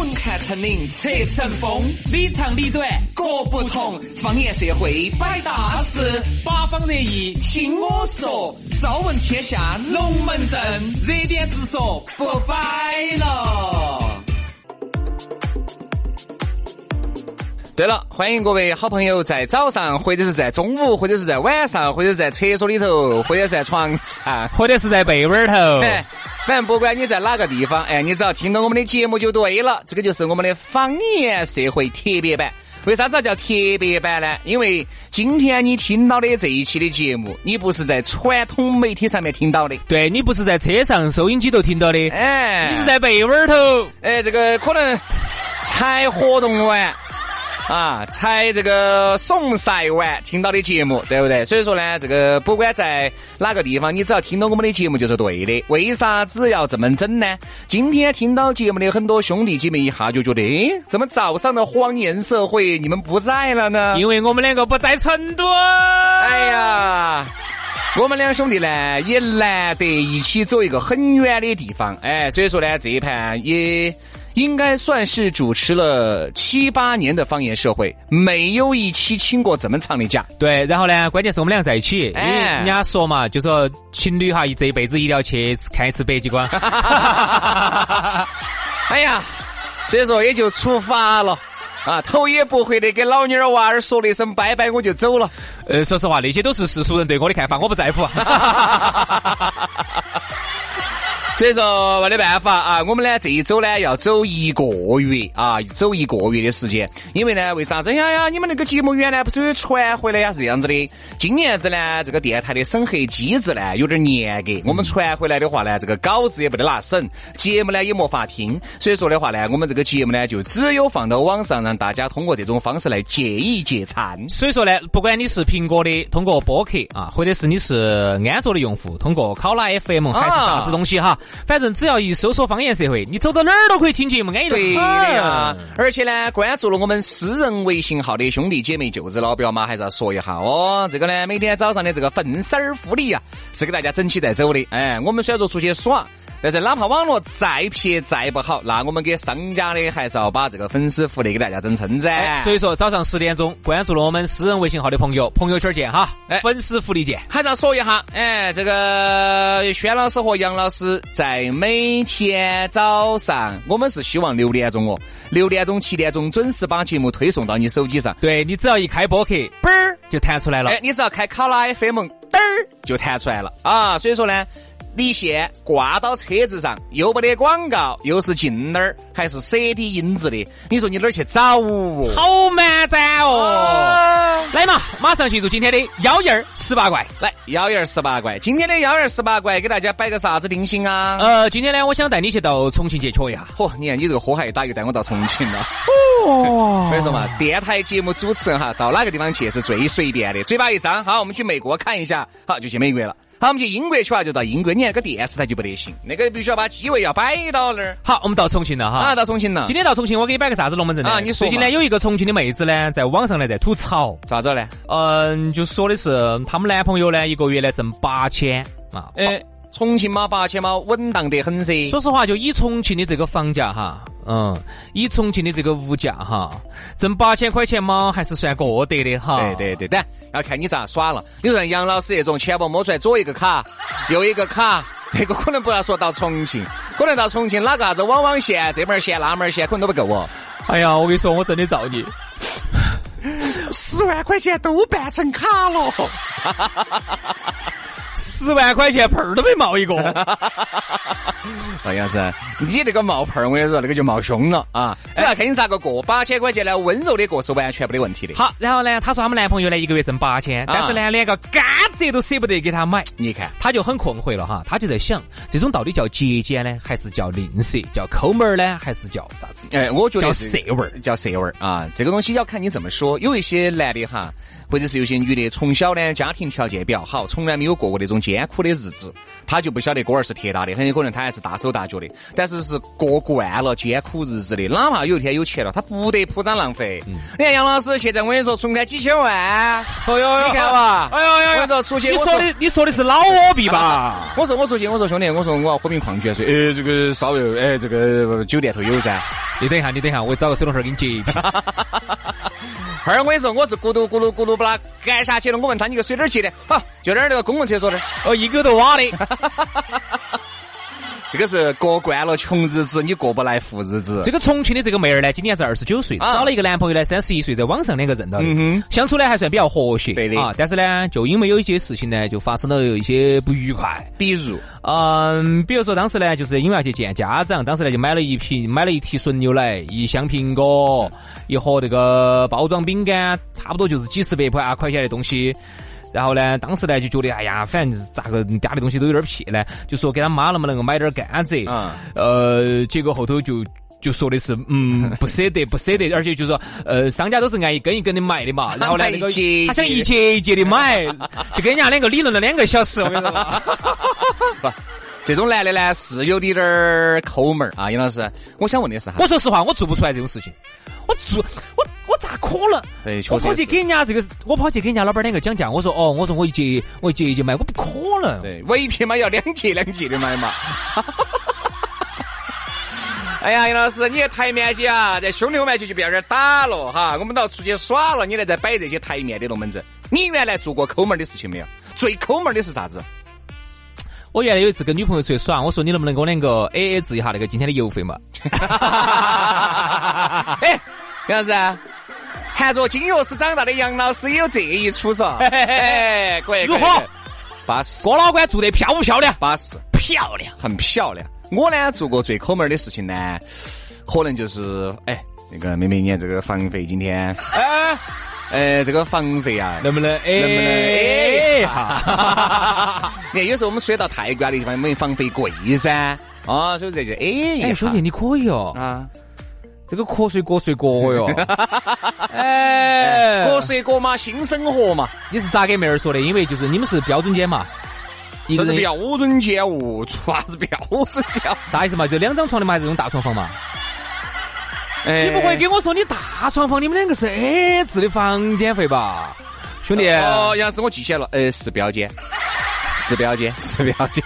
混看成岭侧成峰，里长里短各不同。方言社会摆大事，八方热议听我说。朝闻天下龙门阵，热点直说不摆了。对了，欢迎各位好朋友在早上，或者是在中午，或者是在晚上，或者是在厕所里头，或者是在床上，或者是在被窝头。哎，反正不管你在哪个地方，哎，你只要听到我们的节目就对了。这个就是我们的方言社会特别版。为啥子叫特别版呢？因为今天你听到的这一期的节目，你不是在传统媒体上面听到的，对你不是在车上收音机头听到的，哎，你是在被窝头，哎，这个可能才活动完。啊，才这个送晒完听到的节目，对不对？所以说呢，这个不管在哪个地方，你只要听到我们的节目就是对的。为啥子要这么整呢？今天听到节目的很多兄弟姐妹一下就觉得，哎，怎么早上的荒言社会你们不在了呢？因为我们两个不在成都。哎呀，我们两兄弟呢也难得一起走一个很远的地方，哎，所以说呢这一盘也。应该算是主持了七八年的方言社会，没有一期请过这么长的假。对，然后呢，关键是我们两个在一起，哎，人家说嘛，就说情侣哈，一这一辈子一定要去看一次北极光。哎呀，所以说也就出发了啊，头也不回的给老妞儿娃儿说了一声拜拜，我就走了。呃，说实话，那些都是世俗人对我的看法，我不在乎。所以说没得办法啊，我们呢这一周呢要走一个月啊，走一个月的时间。因为呢，为啥子呀呀？你们那个节目原来不是有传回来呀？是这样子的。今年子呢，这个电台的审核机制呢有点严格。我们传回来的话呢，这个稿子也不得拿审，节目呢也没法听。所以说的话呢，我们这个节目呢就只有放到网上，让大家通过这种方式来借一借餐。所以说呢，不管你是苹果的，通过播客啊，或者是你是安卓的用户，通过考拉 FM 还是啥子东西哈。反正只要一搜索方言社会，你走到哪儿都可以听节目，安逸的呀。而且呢，关注了我们私人微信号的兄弟姐妹、舅子老表嘛，还是要说一下哦。这个呢，每天早上的这个粉丝福利啊，是给大家整起在走的。哎，我们虽然说出去耍。但是哪怕网络再撇再不好，那我们给商家的还是要把这个粉丝福利给大家整称赞。所以说早上十点钟关注了我们私人微信号的朋友，朋友圈见哈，哎，粉丝福利见。还是要说一下，哎，这个轩老师和杨老师在每天早上，我们是希望六点钟哦，六点钟、七点钟准时把节目推送到你手机上。对你只要一开播客，嘣儿就弹出来了。哎，你只要开考拉 FM，嘚儿就弹出来了啊。所以说呢。离线挂到车子上，又没得广告，又是近那儿，还是 CD 音质的，你说你哪儿去找哦？好满赞哦！来嘛，马上进入今天的幺儿十八怪。来，幺儿十八怪，今天的幺儿十八怪给大家摆个啥子定心啊？呃，今天呢，我想带你去到重庆去瞧一下。嚯，你看你这个火还打又带我到重庆了。哦，我跟你说嘛，电台节目主持人哈，到哪个地方去是最随便的，嘴巴一张，好，我们去美国看一下，好，就去美国了。好，我们去英国去啊，就到英国。你看个电视台就不得行，那个必须要把机位要摆到那儿。好，我们到重庆了哈。啊，到重庆了。今天到重庆，我给你摆个啥子龙门阵呢啊？你说。最近呢，有一个重庆的妹子呢，在网上呢在吐槽，咋子呢？嗯，就说的是他们男朋友呢，一个月呢挣八千啊。哎，重庆嘛，八千嘛，稳当得很噻。说实话，就以重庆的这个房价哈。嗯，以重庆的这个物价哈，挣八千块钱嘛，还是算过得的哈。对对对，但要看你咋耍了。你说杨老师那种钱包摸出来左一个卡，右一个卡，那个可能不要说到重庆，可能到重庆哪个啥子网网线这门线那门线可能都不够哦。哎呀，我跟你说，我真的造孽，十万块钱都办成卡了。十万块钱盆儿都没冒一个，好像是你那个冒泡儿，我跟你说，那个就冒凶了啊！主要看你咋个过，八千块钱呢，温柔的过是完全没得问题的。好，然后呢，她说他们男朋友呢一个月挣八千，但是呢连个甘蔗都舍不得给他买。你看，她就很困惑了哈，她就在想，这种到底叫节俭呢，还是叫吝啬？叫抠门儿呢，还是叫啥子？哎，我觉得叫色味儿，叫色味儿啊！这个东西要看你怎么说。有一些男的哈。或者是有些女的从小呢家庭条件比较好，从来没有过过那种艰苦的日子，他就不晓得锅儿是铁打的，很有可能他还还是大手大脚的，但是是过惯了艰苦日子的，哪怕有一天有钱了，他不得铺张浪费。你看杨老师现在我跟你说，存款几千万，哎呦，你看吧，哎呦呦，我跟你说出去，你说的你说的是老窝币吧？我说我出去，我说兄弟，我说我要喝瓶矿泉水，哎，这个稍微，哎，这个酒店头有噻。你等一下，你等一下，我找个水龙头给你接一瓶。二我跟你说，我是咕噜咕噜咕噜把它干下去了。我问他你个水哪儿接的？好，就在那个公共厕所这儿。哦，一个都挖的。这个是过惯了穷日子，你过不来富日子。这个重庆的这个妹儿呢，今年才二十九岁，找了一个男朋友呢，三十一岁，在网上两个认到的，相处呢还算比较和谐。对的啊，但是呢，就因为有一些事情呢，就发生了一些不愉快。比如，嗯，比如说当时呢，就是因为要去见家长，当时呢就买了一瓶，买了一提纯牛奶，一箱苹果，一盒这个包装饼干，差不多就是几十百块啊块钱的东西。然后呢，当时呢就觉得，哎呀，反正咋个家里东西都有点撇呢，就说给他妈能不能够买点甘蔗。嗯。呃，结果后头就就说的是，嗯，不舍得，不舍得，而且就说，呃，商家都是按一根一根的卖的嘛。然后呢，那个他想一节一节的买，就跟人家两个理论了两个小时。我跟你说。不，这种男的呢是有点儿抠门儿啊，杨老师。我想问的是，我说实话，我做不出来这种事情。我做我。我咋可能？对，确实我跑去给人家这个，我跑去给人家老板两个讲价。我说哦，我说我一节我一节一节卖，我不可能。对，我一瓶嘛要两节两节的买嘛。哎呀，杨老师，你台面起啊，在兄弟面前就不要点打了哈。我们都要出去耍了，你来再摆这些台面的龙门阵。你原来做过抠门的事情没有？最抠门的是啥子？我原来有一次跟女朋友出去耍，我说你能不能给我两个 A A 制一下那个今天的油费嘛？哎，杨老师。含着金钥匙长大的杨老师也有这一出嗦，可以如何？巴适。郭老倌做的漂不漂亮？巴适，漂亮，很漂亮。我呢做过最抠门的事情呢，可能就是哎，那个妹妹，你看这个房费今天，哎，哎，这个房费啊，能不能？能不能？哎，哈 你看有时候我们睡到太贵的地方，因为房费贵噻，啊，所以这就哎，哎，兄弟你可以哦，啊。这个瞌睡瞌睡过哟，哎，瞌睡过嘛，新生活嘛。你是咋给妹儿说的？因为就是你们是标准间嘛，一个标准间哦，啥子标准间？啥意思嘛？就两张床的嘛，还是这种大床房嘛？你不会给我说你大床房，你们两个是 A 字的房间费吧，兄弟？哦，杨是我记起来了，呃，是标间，是标间，是标间。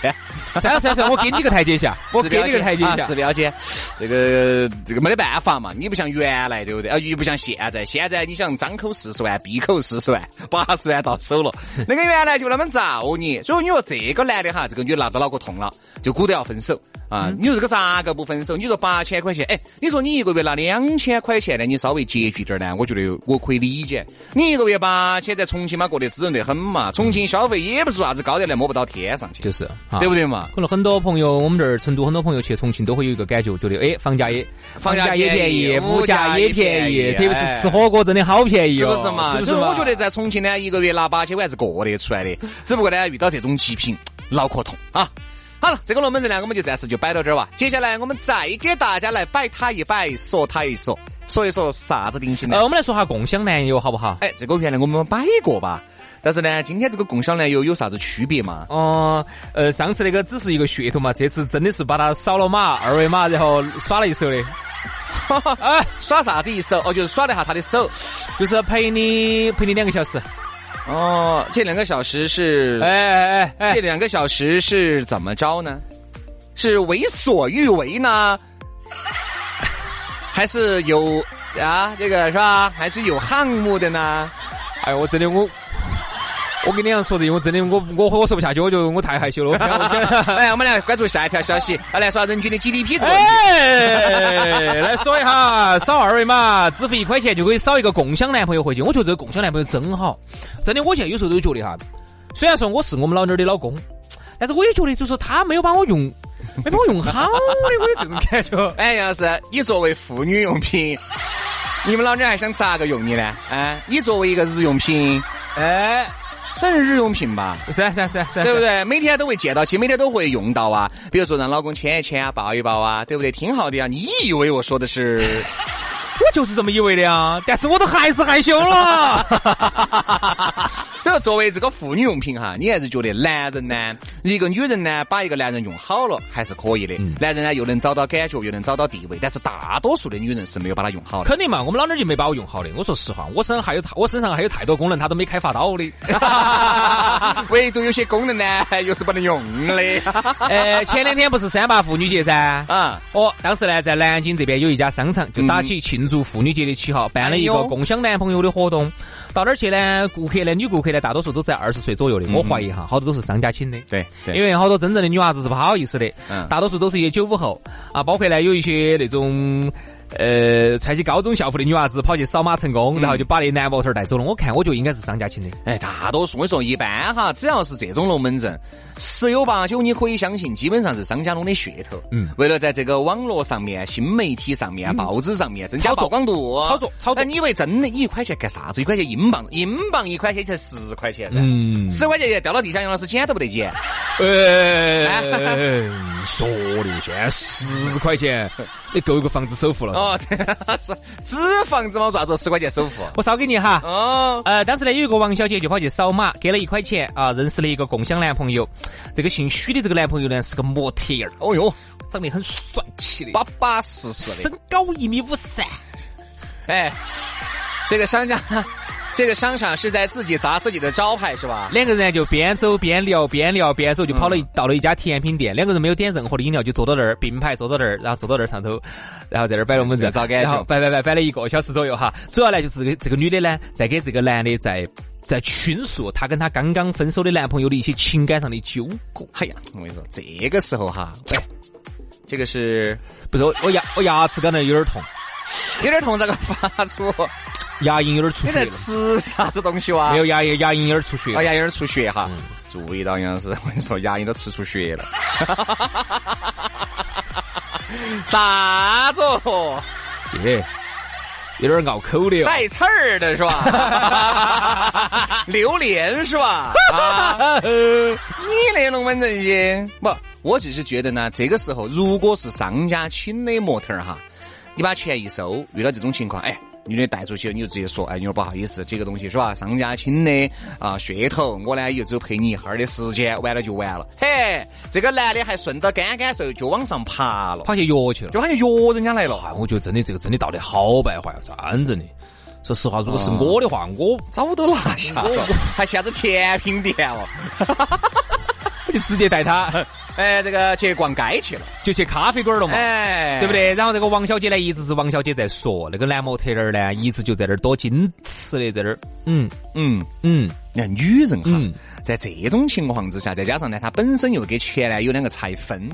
算了算了算了，我给你个台阶下，我给你个台阶下。是标间，这个这个没得办法嘛，你不像原来对不对？啊，又不像现在，现在你想张口四十万，闭口四十万，八十万到手了。那个原来就那么造你，所以你说这个男的哈，这个女拿到脑壳痛了，就鼓捣要分手啊。你说这个咋个不分手？你说八千块钱，哎，你说你一个月拿两千块钱呢，你稍微拮据点呢，我觉得我可以理解。你一个月八千在重庆嘛，过得滋润得很嘛，重庆消费也不是啥子高的来摸不到天上去，就是，对不对嘛？可能很多朋友，我们这儿成都很多朋友去重庆都会有一个感觉，觉得哎，房价也房价也便宜，物价也便宜，特别是吃火锅真的好便宜，是不是嘛？是不是？我觉得在重庆呢，一个月拿八千块是过得出来的，只不过呢，遇到这种极品，脑壳痛啊！好了，这个龙门阵呢，我们就暂时就摆到这儿吧。接下来我们再给大家来摆它一摆，说它一说，说一说啥子东西呢？呃，我们来说下共享男友好不好？哎，这个原来我们摆过吧？但是呢，今天这个共享男友有啥子区别嘛？哦，呃，上次那个只是一个噱头嘛，这次真的是把它扫了码，二维码，然后耍了一手的。哎，耍啥子一手？哦，就是耍了一下他的手，就是陪你陪你两个小时。哦，这两个小时是？哎哎哎哎，这两个小时是怎么着呢？是为所欲为呢？还是有啊？这个是吧？还是有项目的呢？哎，我真的我。我跟你讲说的，我真的我我我说不下去，我觉得我太害羞了。来，我们来关注下一条消息，来说人均的 GDP 这个问题。来说一下，扫二维码，支付一块钱就可以扫一个共享男朋友回去。我觉得这个共享男朋友真好，真的。我现在有时候都觉得哈，虽然说我是我们老娘的老公，但是我也觉得就是他没有把我用，没把我用好的，我有这种感觉。哎，杨老师，你作为妇女用品，你们老娘还想咋个用你呢？啊，你作为一个日用品，哎。算是日用品吧，是是是是，对不对？每天都会见到起，每天都会用到啊。比如说让老公牵一牵啊，抱一抱啊，对不对？挺好的呀。你以为我说的是？我就是这么以为的啊，但是我都还是害羞了。这说作为这个妇女用品哈，你还是觉得男人呢，一个女人呢，把一个男人用好了还是可以的。男人呢又能找到感觉，又能找到地位，但是大多数的女人是没有把它用好的。肯定嘛，我们老娘就没把我用好的。我说实话，我身上还有我身上还有太多功能，他都没开发到的。唯独有些功能呢，又是不能用的。呃，前两天不是三八妇女节噻？啊，哦，当时呢，在南京这边有一家商场就打起庆祝妇女节的七号，办了一个共享男朋友的活动。到那儿去呢？顾客呢？女顾客呢？大多数都在二十岁左右的。我怀疑哈，好多都是商家请的。对，因为好多真正的女娃子是不好意思的。嗯，大多数都是一些九五后啊，包括呢有一些那种。呃，穿起高中校服的女娃子跑去扫码成功，然后就把那男模特带走了。我看，我觉得应该是商家请的。哎，大多数我说一般哈，只要是这种龙门阵，十有八九你可以相信，基本上是商家弄的噱头。嗯，为了在这个网络上面、新媒体上面、报纸上面增加曝光度，操作操作。哎，你以为真的？一块钱干啥子？一块钱英镑，英镑一块钱才十块钱噻。嗯，十块钱掉到地下，杨老师捡都不得捡。哎，说的，现在十块钱，你够一个房子首付了。哦，是纸房子嘛？咋子十块钱首付？我烧给你哈。哦，呃，当时呢，有一个王小姐就跑去扫码，给了一块钱啊，认识了一个共享男朋友。这个姓许的这个男朋友呢，是个模特儿。哦哟，长得很帅气的，巴巴适适的，身高一米五三。哎，这个商家。这个商场是在自己砸自己的招牌是吧？两个人就边走边聊，边聊边走，就跑了一到了一家甜品店。两个人没有点任何的饮料，就坐到那儿并排坐到那儿，然后坐到那儿上头，然后在那儿摆龙门阵，找感觉，摆摆摆摆了一个小时左右哈。主要呢就是这个这个女的呢，在给这个男的在在倾诉她跟她刚刚分手的男朋友的一些情感上的纠葛。哎呀，我跟你说，这个时候哈，喂，这个是不是我我牙我牙齿刚才有点痛，有点痛，咋个发出？牙龈有点出血。你在吃啥子东西哇？没有牙龈，牙龈有点出血。啊，牙龈有点出血哈。注意到杨老师，我跟你说，牙龈都吃出血了。啥子？耶，有点拗口的。带刺儿的是吧？榴莲是吧？啊，你那龙门阵些不？我只是觉得呢，这个时候如果是商家请的模特儿哈，你把钱一收，遇到这种情况，哎。女的带出去了，你就直接说，哎，你说不好意思，这个东西是吧？商家请的啊，噱头，我呢也就陪你一会儿的时间，完了就完了。嘿，这个男的还顺着杆杆瘦就往上爬了，跑去约去了，就跑去约人家来了。我觉得真的这个真的道理好败坏啊，真正的。说实话，如果是我的话，我早都拿下了，还下子甜品店了，我就直接带他。哎，这个去逛街去了，就去咖啡馆了嘛，哎，对不对？然后这个王小姐呢，一直是王小姐在说，那个男模特儿呢，一直就在那儿多矜持的，在那儿，嗯嗯。嗯，你看女人哈，在这种情况之下，再加上呢，她本身又给钱呢有两个拆分。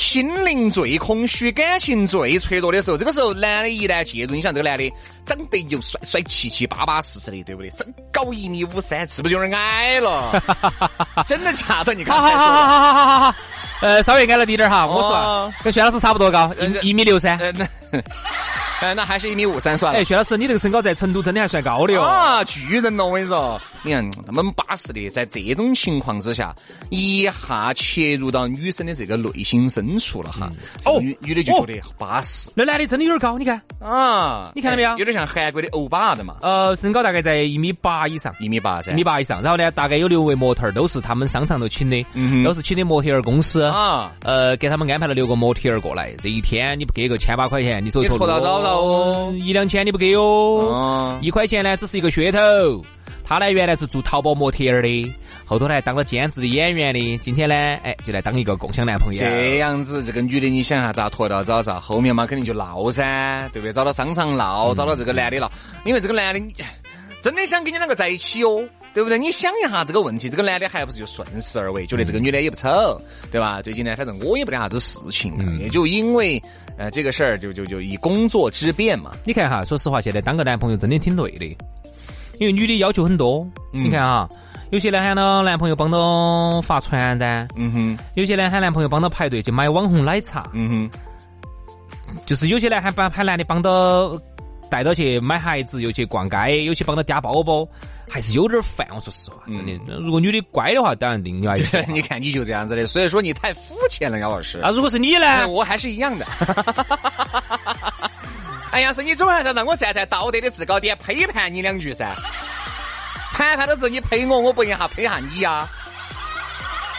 心灵最空虚、感情最脆弱的时候，这个时候男的一旦介入，你想这个男的长得又帅帅气气、巴巴适适的，对不对？身高一米五三，是不是有点矮了？真的假的？你看，好好好好好好好，呃，稍微矮了点点哈，我说跟薛老师差不多高，一一米六三。哎，那还是一米五三算了。哎，薛老师，你这个身高在成都真的还算高的哦。啊，巨人了，我跟你说，你看那么巴适的，在这种情况之下，一下切入到女生的这个内心深处了哈。哦，女女的就觉得巴适。那男的真的有点高，你看啊，你看到没有？有点像韩国的欧巴的嘛。呃，身高大概在一米八以上，一米八噻，一米八以上。然后呢，大概有六位模特儿，都是他们商场头请的，都是请的模特儿公司啊。呃，给他们安排了六个模特儿过来，这一天你不给个千把块钱，你走一拖到早哦，一两千你不给哦，一块钱呢只是一个噱头。他呢原来是做淘宝模特儿的，后头呢当了兼职的演员的，今天呢哎就来当一个共享男朋友。这样子，这个女的你想下咋拖到早早？后面嘛肯定就闹噻，对不对？找到商场闹，找到这个男的闹，因为这个男的你真的想跟你两个在一起哦，对不对？你想一下这个问题，这个男的还不是就顺势而为，觉得这个女的也不丑，对吧？最近呢，反正我也不得啥子事情，也就因为。呃，这个事儿就就就以工作之便嘛。你看哈，说实话，现在当个男朋友真的挺累的，因为女的要求很多。你看哈，有些呢喊到男朋友帮到发传单，嗯哼；有些呢喊男朋友帮到排队去买网红奶茶，嗯哼；就是有些呢还帮喊男的帮到带到去买鞋子，又去逛街，有些帮到夹包包。还是有点烦，我说实话，真的。如果女的乖的话，当然另外一说。你看你就这样子的，所以说你太肤浅了，杨老师。那如果是你呢？我还是一样的。哎呀，是你总还是让我站在道德的制高点批判你两句噻？谈判都是你呸我，我不一下呸下你呀。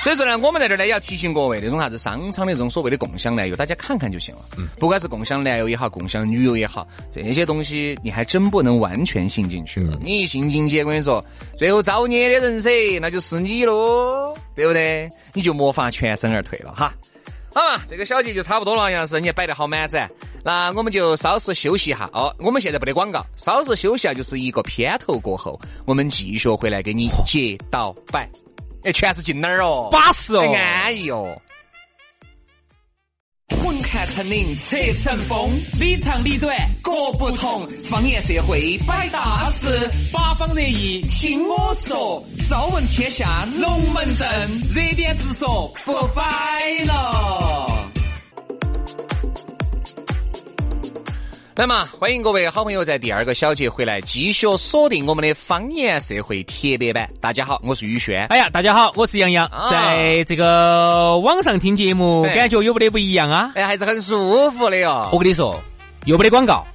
所以说呢，我们在这儿呢也要提醒各位，那种啥子商场的这种所谓的共享男友，大家看看就行了。嗯，不管是共享男友也好，共享女友也好，这些东西你还真不能完全信进去。你一信进去，我跟你说，最后造孽的人噻，那就是你喽，对不对？你就没法全身而退了哈。好嘛，这个小节就差不多了，杨老师，你摆得好满载。那我们就稍事休息一下哦。我们现在不得广告，稍事休息啊，就是一个片头过后，我们继续回来给你接到摆。哎，全是进哪儿哦？巴适哦，安逸哦。混看成岭侧成峰，里长里短各不同。方言社会摆大事，八方热议听我说。朝闻天下龙门阵，热点直说不摆了。来嘛，欢迎各位好朋友在第二个小节回来继续锁定我们的方言社会特别版。大家好，我是宇轩。哎呀，大家好，我是杨洋。在这个网上听节目，感觉有不得不一样啊？哎，还是很舒服的哟。我跟你说，又不得广告，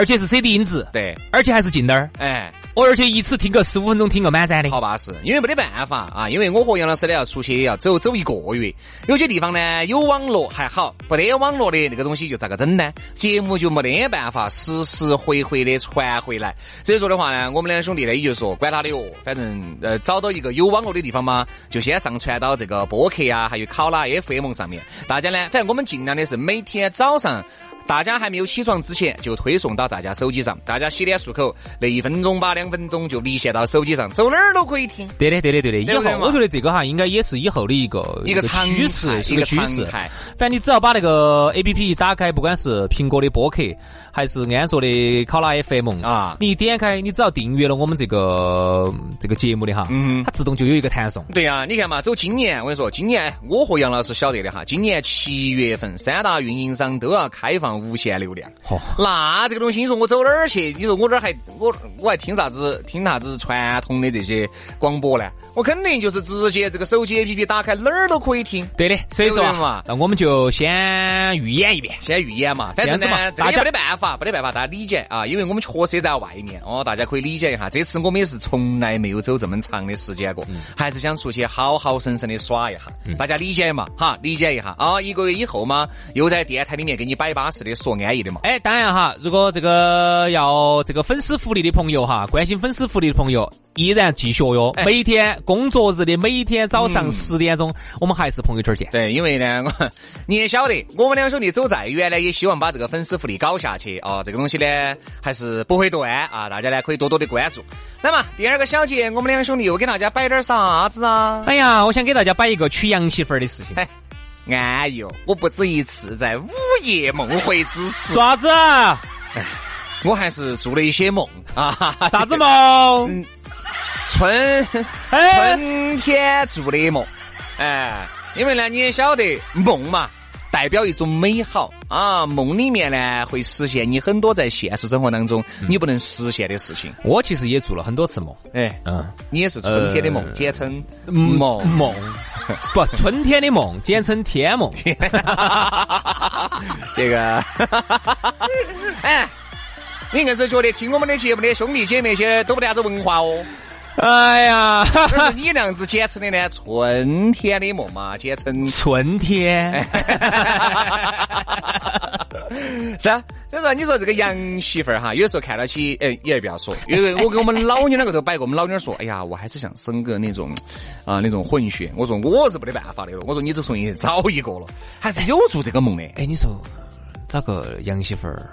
而且是 CD 音质，对，而且还是近点儿，哎。我而且一次听个十五分钟，听个满载的，好巴适。因为没得办法啊，因为我和杨老师呢要出去，要走走一个月。有些地方呢有网络还好，没得网络的那个东西就咋个整呢？节目就没得办法实时回回的传回来。所以说的话呢，我们两兄弟呢也就说，管他的哦，反正呃找到一个有网络的地方嘛，就先上传到这个播客啊，还有考拉 FM 上面。大家呢，反正我们尽量的是每天早上。大家还没有起床之前，就推送到大家手机上。大家洗脸漱口，那一分钟吧，两分钟就离线到手机上，走哪儿都可以听。对的，对的，对的。以后我觉得这个哈，应该也是以后的一个一个趋势，是个趋势。反正你只要把那个 A P P 打开，不管是苹果的播客。还是安卓的考拉 FM 啊，你一点开，你只要订阅了我们这个这个节目的哈，嗯，它自动就有一个弹送。对呀，你看嘛，走今年，我跟你说，今年我和杨老师晓得的哈，今年七月份三大运营商都要开放无限流量。哦，那这个东西，你说我走哪儿去？你说我这儿还我我还听啥子听啥子传统的这些广播呢？我肯定就是直接这个手机 APP 打开哪儿都可以听。对的，所以说嘛，那我们就先预演一遍，先预演嘛，反正呢，这也没得办法，法没得办法，大家理解啊，因为我们确实也在外面哦，大家可以理解一下。这次我们也是从来没有走这么长的时间过，还是想出去好好生生的耍一下，大家理解嘛？哈，理解一下啊，一个月以后嘛，又在电台里面给你摆巴适的说安逸的嘛。哎，当然哈，如果这个要这个粉丝福利的朋友哈，关心粉丝福利的朋友。依然继续哟，每天工作日的每天早上十点钟，我们还是朋友圈见。对，因为呢，我你也晓得，我们两兄弟走再远呢，也希望把这个粉丝福利搞下去啊。这个东西呢，还是不会断啊。大家呢，可以多多的关注。那么第二个小节，我们两兄弟又给大家摆点啥子啊？哎呀，我想给大家摆一个娶洋媳妇儿的事情。哎，安逸哦！我不止一次在午夜梦回之时，啥子？哎，我还是做了一些梦啊。啥子梦？春春天做的梦，哎，因为呢你也晓得梦嘛，代表一种美好啊。梦里面呢会实现你很多在现实生活当中你不能实现的事情。我其实也做了很多次梦，哎，嗯，你也是春天的梦，简称梦梦，不，春天的梦简称天梦。这个，哎，你硬是觉得听我们的节目的兄弟姐妹些都不得啥子文化哦。哎呀，你那样子简称的呢？春天的梦嘛，简称春天。是啊，所以说你说这个洋媳妇儿哈，有时候看到起，哎，也不要说，因为我跟我们老娘两个都摆过，我们老娘说，哎呀，我还是想生个那种啊那种混血。我说我是没得办法的了，我说你这从去找一个了，还是有做这个梦的。哎，你说找个洋媳妇儿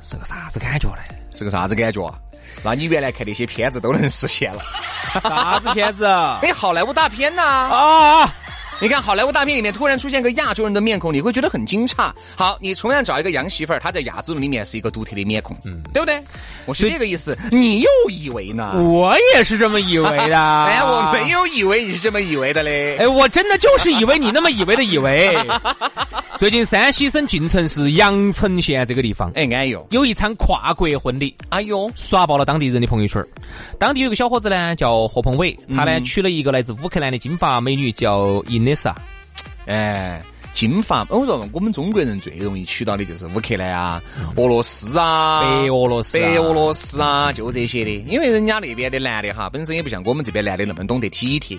是个啥子感觉呢？是个啥子感觉啊？那你原来看那些片子都能实现了？啥子片子？哎，好莱坞大片呐！啊！你看好莱坞大片里面突然出现个亚洲人的面孔，你会觉得很惊诧。好，你同样找一个洋媳妇儿，她在亚洲人里面是一个独特的面孔，嗯，对不对？我是这个意思。你又以为呢？我也是这么以为的。哎，我没有以为你是这么以为的嘞。哎，我真的就是以为你那么以为的以为。最近山西省晋城市阳城县这个地方，哎，安逸哦，有一场跨国婚礼，哎呦，刷爆了当地人的朋友圈。当地有个小伙子呢，叫何鹏伟，他呢娶了一个来自乌克兰的金发美女，叫伊。丽莎，哎，金发，我说我们中国人最容易娶到的就是乌克兰啊、俄罗斯啊、白俄罗斯俄罗斯啊，就这些的。因为人家那边的男的哈，本身也不像我们这边男的那么懂得体贴，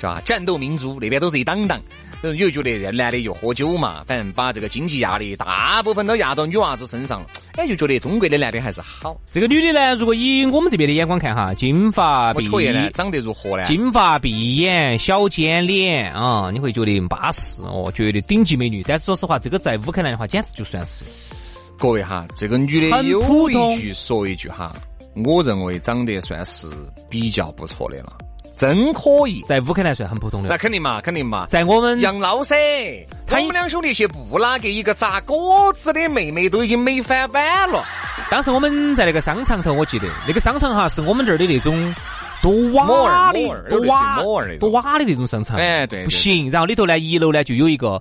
是吧？战斗民族那边都是一档档。你就觉得这男的又喝酒嘛，反正把这个经济压力大部分都压到女娃子身上了。哎，就觉得中国的男的还是好。这个女的呢，如果以我们这边的眼光看哈，金发碧眼，长得如何呢？金发碧眼，小尖脸啊，你会觉得巴适哦，绝对顶级美女。但是说实话，这个在乌克兰的话，简直就算是。各位哈，这个女的有一句说一句哈，我认为长得算是比较不错的了。真可以，在乌克兰算很普通的。那肯定嘛，肯定嘛。在我们杨老噻，他们两兄弟去布拉格，一个炸果子的妹妹都已经美翻版了。当时我们在那个商场头，我记得那个商场哈是我们这儿的那种多瓦的、多瓦、多瓦的那种商场。哎，对，不行。然后里头呢，一楼呢就有一个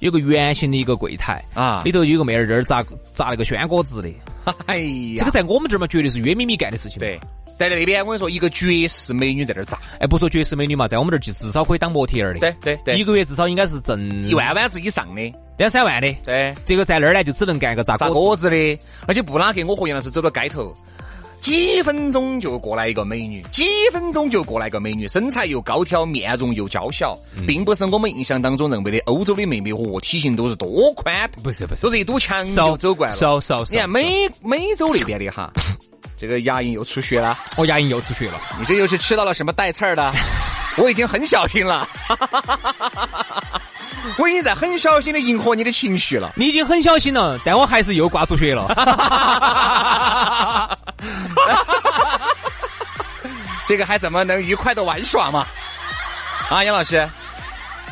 有个圆形的一个柜台啊，里头有个妹儿这儿砸砸那个鲜果子的。哎呀，这个在我们这儿嘛，绝对是约米米干的事情。对。在那边，我跟你说，一个绝世美女在那儿砸，哎，不说绝世美女嘛，在我们这儿至至少可以当模特儿的，对对对，一个月至少应该是挣一万万字以上的，两三万的，对，这个在那儿呢就只能干个砸砸果子的，而且布拉格，我和杨老师走到街头，几分钟就过来一个美女，几分钟就过来一个美女，身材又高挑，面容又娇小，并不是我们印象当中认为的欧洲的妹妹哦，体型都是多宽，不是不是，都是一堵墙就走过来了，少少你看美美洲那边的哈。这个牙龈又出血了，我牙龈又出血了。你这又是吃到了什么带刺儿的？我已经很小心了，我已经在很小心的迎合你的情绪了。你已经很小心了，但我还是又挂出血了。这个还怎么能愉快的玩耍嘛？啊，杨老师。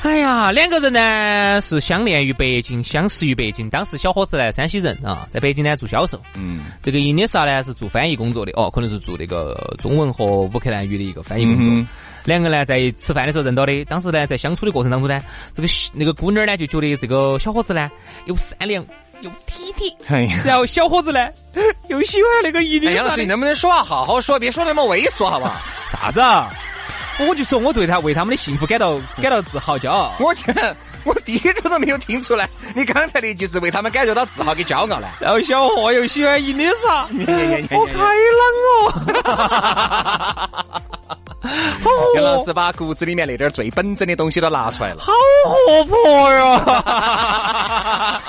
哎呀，两个人呢是相恋于北京，相识于北京。当时小伙子呢，山西人啊，在北京呢做销售。嗯，这个伊丽莎呢是做翻译工作的，哦，可能是做那个中文和乌克兰语的一个翻译工作。两个呢在吃饭的时候认到的，当时呢在相处的过程当中呢，这个那个姑娘呢就觉得这个小伙子呢又善良又体贴，然后小伙子呢 又喜欢那个伊丽莎。杨老师，你能不能说话好好说，别说那么猥琐，好不好？啥子？啊？我就说我对他为他们的幸福感到感到自豪骄傲。我去我第一句都没有听出来，你刚才的就是为他们感觉到自豪跟骄傲呢。然后小伙又喜欢伊丽莎，好开朗哦！杨老师把骨子里面那点最本真的东西都拿出来了，好活泼哟！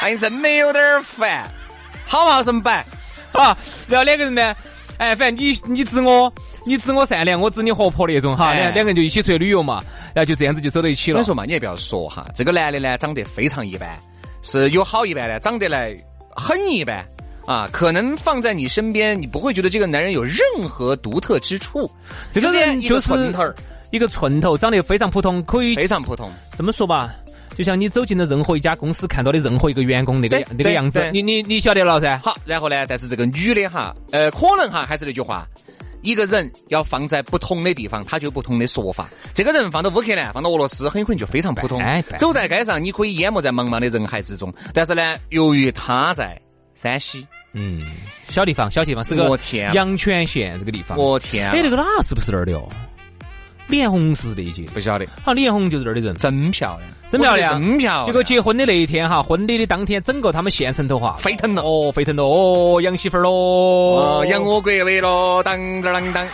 哎，真的有点烦，好嘛，怎么办？啊，然后两个人呢？哎，反正你你指我，你指我善良，我指你活泼那种哈，两两个人就一起出去旅游嘛，然后就这样子就走到一起了。你说嘛，你也不要说哈，这个男的呢长得非常一般，是有好一般的，长得来很一般啊，可能放在你身边，你不会觉得这个男人有任何独特之处。这个人就是寸头，一个寸头，长得非常普通，可以非常普通。这么说吧。就像你走进了任何一家公司，看到的任何一个员工那个那个样子，你你你晓得了噻。好，然后呢？但是这个女的哈，呃，可能哈还是那句话，一个人要放在不同的地方，他就有不同的说法。这个人放到乌克兰，放到俄罗斯，很有可能就非常普通。走在街上，你可以淹没在茫茫的人海之中。但是呢，由于他在山西，嗯，小地方，小地方是个阳泉县这个地方。我天！哎，那个哪是不是那儿的哦？李彦宏是不是那一届？不晓得。好，李彦宏就是这儿的人，真漂亮。真漂亮，真漂亮。结果结婚的那一天哈，婚礼的当天，整个他们县城头哈沸腾了，哦，沸腾了，哦，养媳妇儿喽，养我国威喽，当当当当，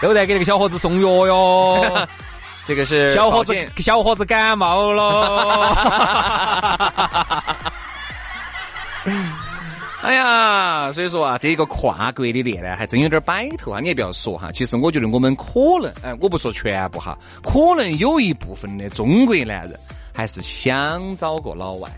都在给那个小伙子送药哟。这个是小伙子，小伙子感冒了。哎呀，所以说啊，这个跨国的恋呢，还真有点摆头啊！你也不要说哈，其实我觉得我们可能，哎，我不说全部哈，可能有一部分的中国男人还是想找个老外。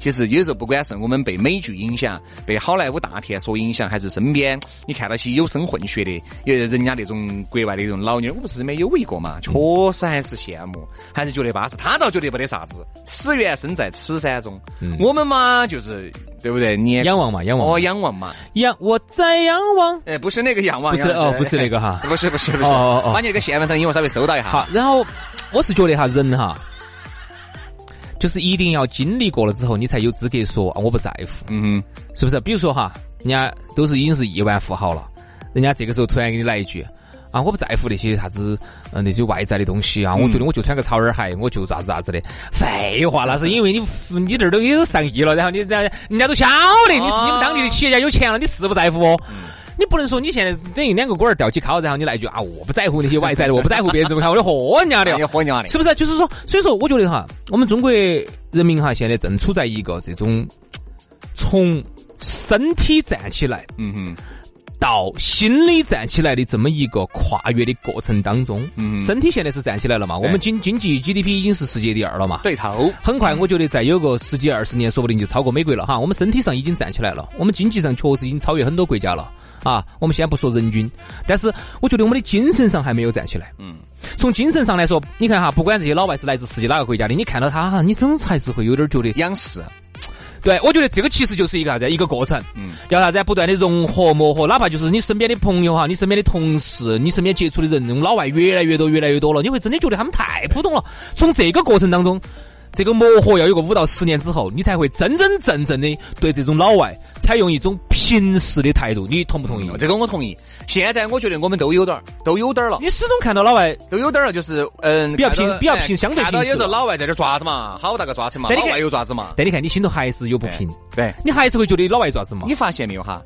其实有时候不管是我们被美剧影响，被好莱坞大片所影响，还是身边你看到些有声混血的，有人家那种国外的那种老妞，我不是身边有一个嘛，确实还是羡慕，还是觉得巴适。他倒觉得没得啥子，此缘身在此山中。我们嘛，就是对不对？你仰望嘛，仰望哦，仰望嘛，仰我在仰望。哎，不是那个仰望，不是哦，不是那个哈，不是不是不是，哦哦哦把你那个线纹声音我稍微收到一下。好，然后我是觉得哈，人哈。就是一定要经历过了之后，你才有资格说啊我不在乎，嗯，是不是？比如说哈，人家都是已经是亿万富豪了，人家这个时候突然给你来一句，啊，我不在乎那些啥子，呃，那些外在的东西啊。我觉得我就穿个草儿鞋，我就咋子咋子的。废话，那是因为你你这儿都有上亿了，然后你人家人家都晓得你是你们当地的企业家有钱了，你是不在乎？你不能说你现在等于两个锅儿吊起烤，然后你来一句啊，我不在乎那些外在的，我不在乎别人怎么看，我就豁人家的，喝人家的，是不是？就是说，所以说，我觉得哈，我们中国人民哈，现在正处在一个这种从身体站起来，嗯哼。到心理站起来的这么一个跨越的过程当中，嗯，身体现在是站起来了嘛？我们经经济 GDP 已经是世界第二了嘛？对头。很快，我觉得再有个十几二十年，说不定就超过美国了哈。我们身体上已经站起来了，我们经济上确实已经超越很多国家了啊。我们先不说人均，但是我觉得我们的精神上还没有站起来。嗯，从精神上来说，你看哈，不管这些老外是来自世界哪个国家的，你看到他哈，你总还是会有点觉得仰视。对，我觉得这个其实就是一个啥子？一个过程，嗯，要啥子？不断的融合磨合，哪怕就是你身边的朋友哈，你身边的同事，你身边接触的人，老外越来越多，越来越多了，你会真的觉得他们太普通了。从这个过程当中。这个磨合要有个五到十年之后，你才会真真正正的对这种老外采用一种平视的态度。你同不同意？这个我同意。现在我觉得我们都有点儿，都有点儿了。你始终看到老外都有点儿了，就是嗯，比较平，比较平，相对平。有时候老外在这抓子嘛，好大个抓子嘛，老外有爪子嘛。但你看，你心头还是有不平。对，你还是会觉得老外爪子嘛。你发现没有哈？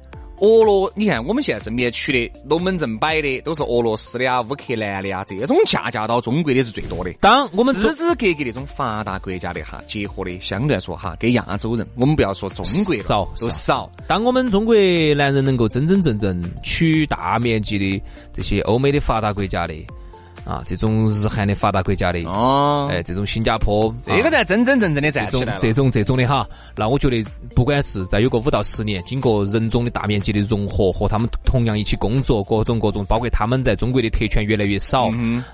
俄罗，你看我们现在身边取的龙门阵摆的都是俄罗斯的啊、乌克兰的啊，这种嫁嫁到中国的是最多的。当我们支支格格那种发达国家的哈，结合的相对来说哈，跟亚洲人，我们不要说中国少都少。当我们中国男人能够真真正正娶大面积的这些欧美的发达国家的。啊，这种日韩的发达国家的哦，哎，这种新加坡，这个才真真正正的站起来这种这种的哈，那我觉得，不管是再有个五到十年，经过人种的大面积的融合，和他们同样一起工作，各种各种，包括他们在中国的特权越来越少，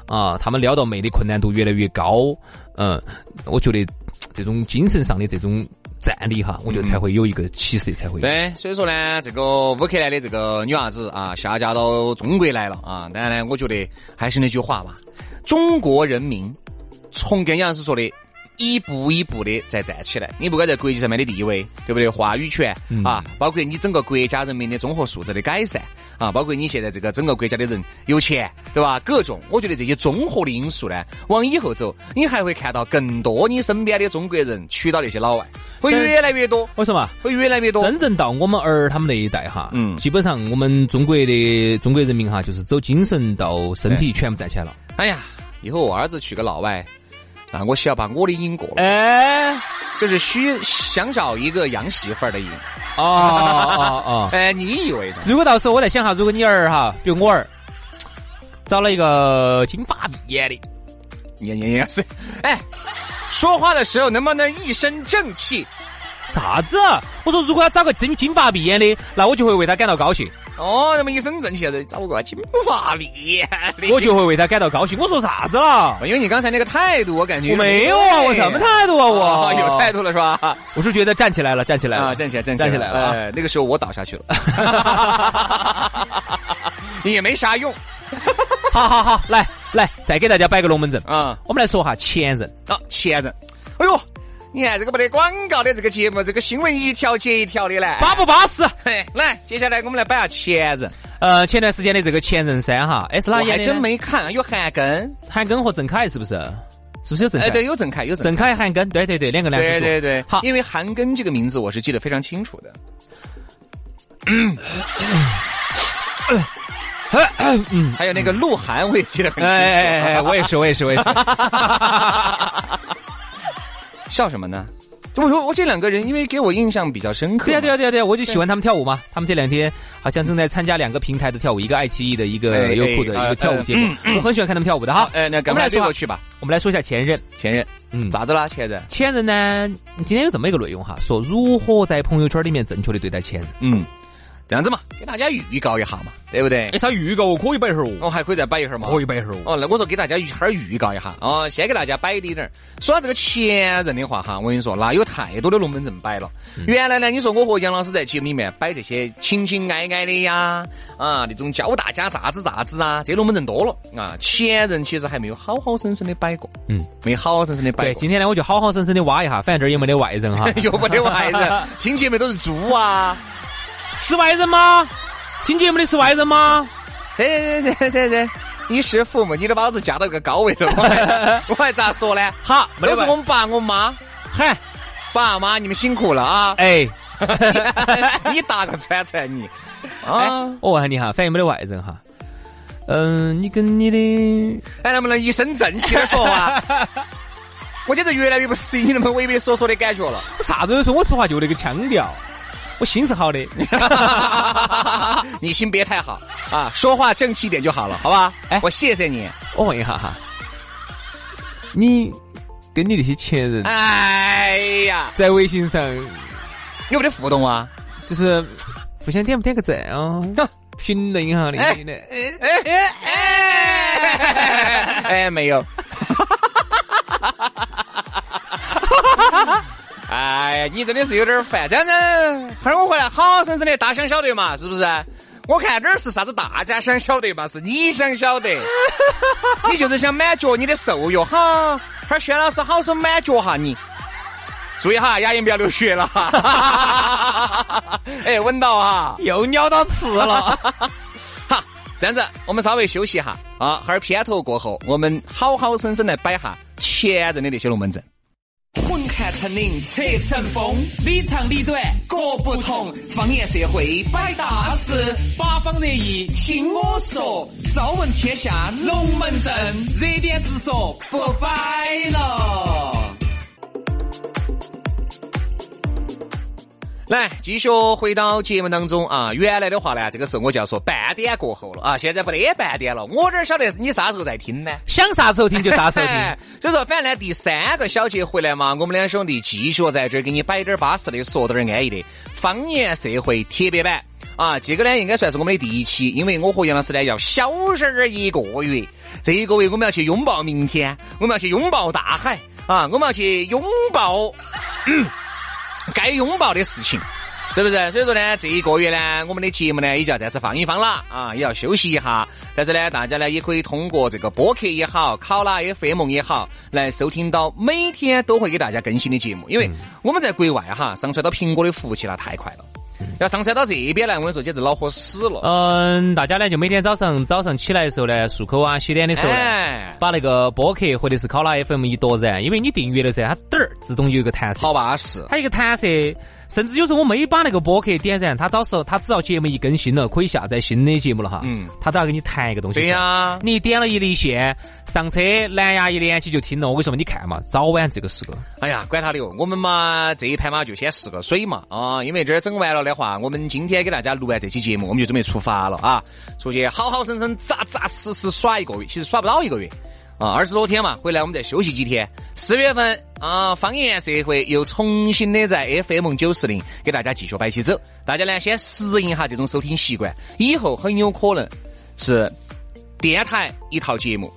啊，他们撩到妹的困难度越来越高，嗯，我觉得这种精神上的这种。站立哈，我觉得才会有一个起色，才会对。所以说呢，这个乌克兰的这个女娃子啊，下嫁到中国来了啊。当然呢，我觉得还是那句话吧，中国人民从跟杨老师说的。一步一步的在站起来，你不管在国际上面的地位，对不对？话语权啊，包括你整个国家人民的综合素质的改善啊，包括你现在这个整个国家的人有钱，对吧？各种，我觉得这些综合的因素呢，往以后走，你还会看到更多你身边的中国人娶到那些老外，会越来越多。为什么？会越来越多。真正到我们儿他们那一代哈，嗯，基本上我们中国的中国人民哈，就是走精神到身体全部站起来了。哎呀，以后我儿子娶个老外。那我需要把我的瘾过了，哎，就是需想找一个洋媳妇儿的瘾。哦哦哦！哎，你以为？如果到时候我在想哈，如果你儿哈，比如我儿找了一个金发碧眼的，你你你是，哎，说话的时候能不能一身正气？啥子？我说如果要找个真金发碧眼的，那我就会为他感到高兴。哦，那么一身正气，找个金发碧眼，我就会为他感到高兴。我说啥子了？因为你刚才那个态度，我感觉我没有啊，我什么态度啊？我有态度了是吧？我是觉得站起来了，站起来了，站起来，站站起来了。哎，那个时候我倒下去了，也没啥用。好好好，来来，再给大家摆个龙门阵啊！我们来说哈前任啊，前任。哎呦。你看这个没得广告的这个节目，这个新闻一条接一条的来，巴不巴适？嘿，来，接下来我们来摆下前任。呃，前段时间的这个前任三哈，哎是哪演的？还真没看，有韩庚，韩庚和郑恺是不是？是不是有郑？哎，对，有郑恺，有郑恺、韩庚，对对对，两个男主。对对对，好，因为韩庚这个名字我是记得非常清楚的。嗯，嗯，还有那个鹿晗，我也记得很清楚。哎，我也是，我也是，我也是。笑什么呢？我说我这两个人，因为给我印象比较深刻。对呀对呀对呀对呀，我就喜欢他们跳舞嘛。他们这两天好像正在参加两个平台的跳舞，一个爱奇艺的，一个优酷的一个跳舞节目。我很喜欢看他们跳舞的哈。哎，那我们来说过去吧。我们来说一下前任，前任，嗯，咋子啦？前任，前任呢？今天有这么一个内容哈，说如何在朋友圈里面正确的对待前任。嗯。这样子嘛，给大家预告一下嘛，对不对？哎，啥预告可以摆一会儿哦，哦，还可以再摆一会儿嘛，可以摆一会儿哦。那我说给大家一会儿预告一下哦，先给大家摆一点儿。说到这个前任的话哈，我跟你说，那有太多的龙门阵摆了。原来呢，你说我和杨老师在节目里面摆这些情情爱爱的呀，啊，那种教大家咋子咋子啊，这龙门阵多了啊。前任其实还没有好好生生的摆过，嗯，没好好生生的摆。对今天呢，我就好好生生的挖一下，反正这儿也没得外人哈，又没得外人，听节目都是猪啊，是外人吗？听节目的是外人吗？谁谁谁谁谁你是父母，你都把老子嫁到个高位了，我还我还咋说呢？好，没都是我们爸我妈，嗨，爸妈你们辛苦了啊！哎，你打个串串你哎啊！，我问下你哈，反正没得外人哈。嗯，你跟你的哎，能不能一身正气点说话？我简直越来越不适应你那么畏畏缩缩的感觉了。啥子都说我说话就那个腔调，我心是好的。你心别太好啊，说话正气点就好了，好吧？哎我谢谢你。我问一下哈，你跟你那些前任哎呀，在微信上有没得互动啊？就是互相点不点个赞啊？评论一下的。哎哎哎，哎，没有。哎呀，你真的是有点烦。这样子，后儿我回来好好生生的大想晓得嘛，是不是？我看这儿是啥子大家想晓得嘛？是你想晓得，你就是想满足你的兽欲哈。哈儿轩老师好生满足哈你。注意哈，牙龈不要流血了哈。哎，稳到哈。又咬到刺了。好，这样子，我们稍微休息一下啊，哈儿片头过后，我们好好生生来摆下前任的那些龙门阵。混看成岭侧成峰，里长里短各不同。方言社会摆大事，八方热议听我说。朝闻天下龙门阵，热点直说不摆了。来，继续回到节目当中啊。原来的话呢，这个时候我就要说半点过后了啊，现在不得半点了。我哪晓得你啥时候在听呢？想啥时候听就啥时候听。哎所以说，反正呢，第三个小节回来嘛，我们两兄弟继续在这儿给你摆点儿巴适的，说点儿安逸的方言社会特别版啊。这个呢，应该算是我们的第一期，因为我和杨老师呢要小生儿一个月，这一个月我们要去拥抱明天，我们要去拥抱大海啊，我们要去拥抱。该拥抱的事情，是不是？所以说呢，这一个月呢，我们的节目呢也就要暂时放一放了啊，也要休息一下。但是呢，大家呢也可以通过这个播客也好，考拉 FM 也好，来收听到每天都会给大家更新的节目。因为我们在国外哈，上传到苹果的服务器那太快了，要上传到这边来，我跟你说简直恼火死了。嗯，大家呢就每天早上早上起来的时候呢，漱口啊、洗脸的时候呢，哎，把那个播客或者是考拉 FM 一夺燃，因为你订阅了噻，它嘚儿自动有一个弹射，好巴适。它一个弹射，甚至有时候我没把那个播客点燃，他到时候他只要节目一更新了，可以下载新的节目了哈，嗯他都要给你弹一个东西。对呀、你点了一离线，上车蓝牙一连起就听了。我跟你说嘛，你看嘛，早晚这个是个。哎呀，管他的哟，我们嘛这一盘嘛就先试个水嘛啊，因为这儿整完了的话，我们今天给大家录完这期节目，我们就准备出发了啊，出去好好生生、扎扎实实耍一个月，其实耍不到一个月啊，二十多天嘛，回来我们再休息几天。四月份啊，方言社会又重新的在 FM 九四零给大家继续摆起走，大家呢先适应一下这种收听习惯，以后很有可能是电台一套节目。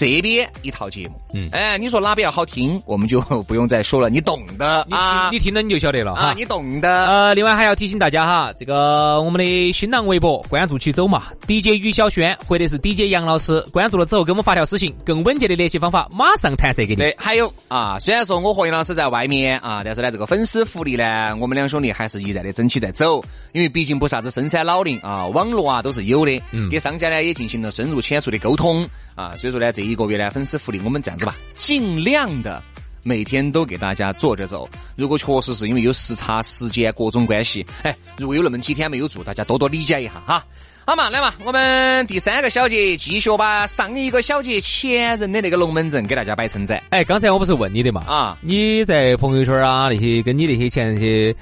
这边一套节目，嗯，哎，你说哪边要好听，我们就 不用再说了，你懂的。你啊。听，你听了你就晓得了啊，你懂的。呃，另外还要提醒大家哈，这个我们的新浪微博关注起走嘛，DJ 于小轩或者是 DJ 杨老师，关注了之后给我们发条私信，更稳健的联系方法马上弹射给你。对，还有啊，虽然说我和杨老师在外面啊，但是呢，这个粉丝福利呢，我们两兄弟还是一再的争取在走，因为毕竟不是啥子深山老林啊，网络啊都是有的，嗯，跟商家呢也进行了深入浅出的沟通啊，所以说呢，这一个月呢，粉丝福利我们这样子吧，尽量的。每天都给大家做着走。如果确实是因为有时差、时间各种关系，哎，如果有那么几天没有做，大家多多理解一下哈。好嘛，来嘛，我们第三个小节继续把上一个小节前人的那个龙门阵给大家摆成展。哎，刚才我不是问你的嘛？啊你在朋友圈啊那些跟你那些前那些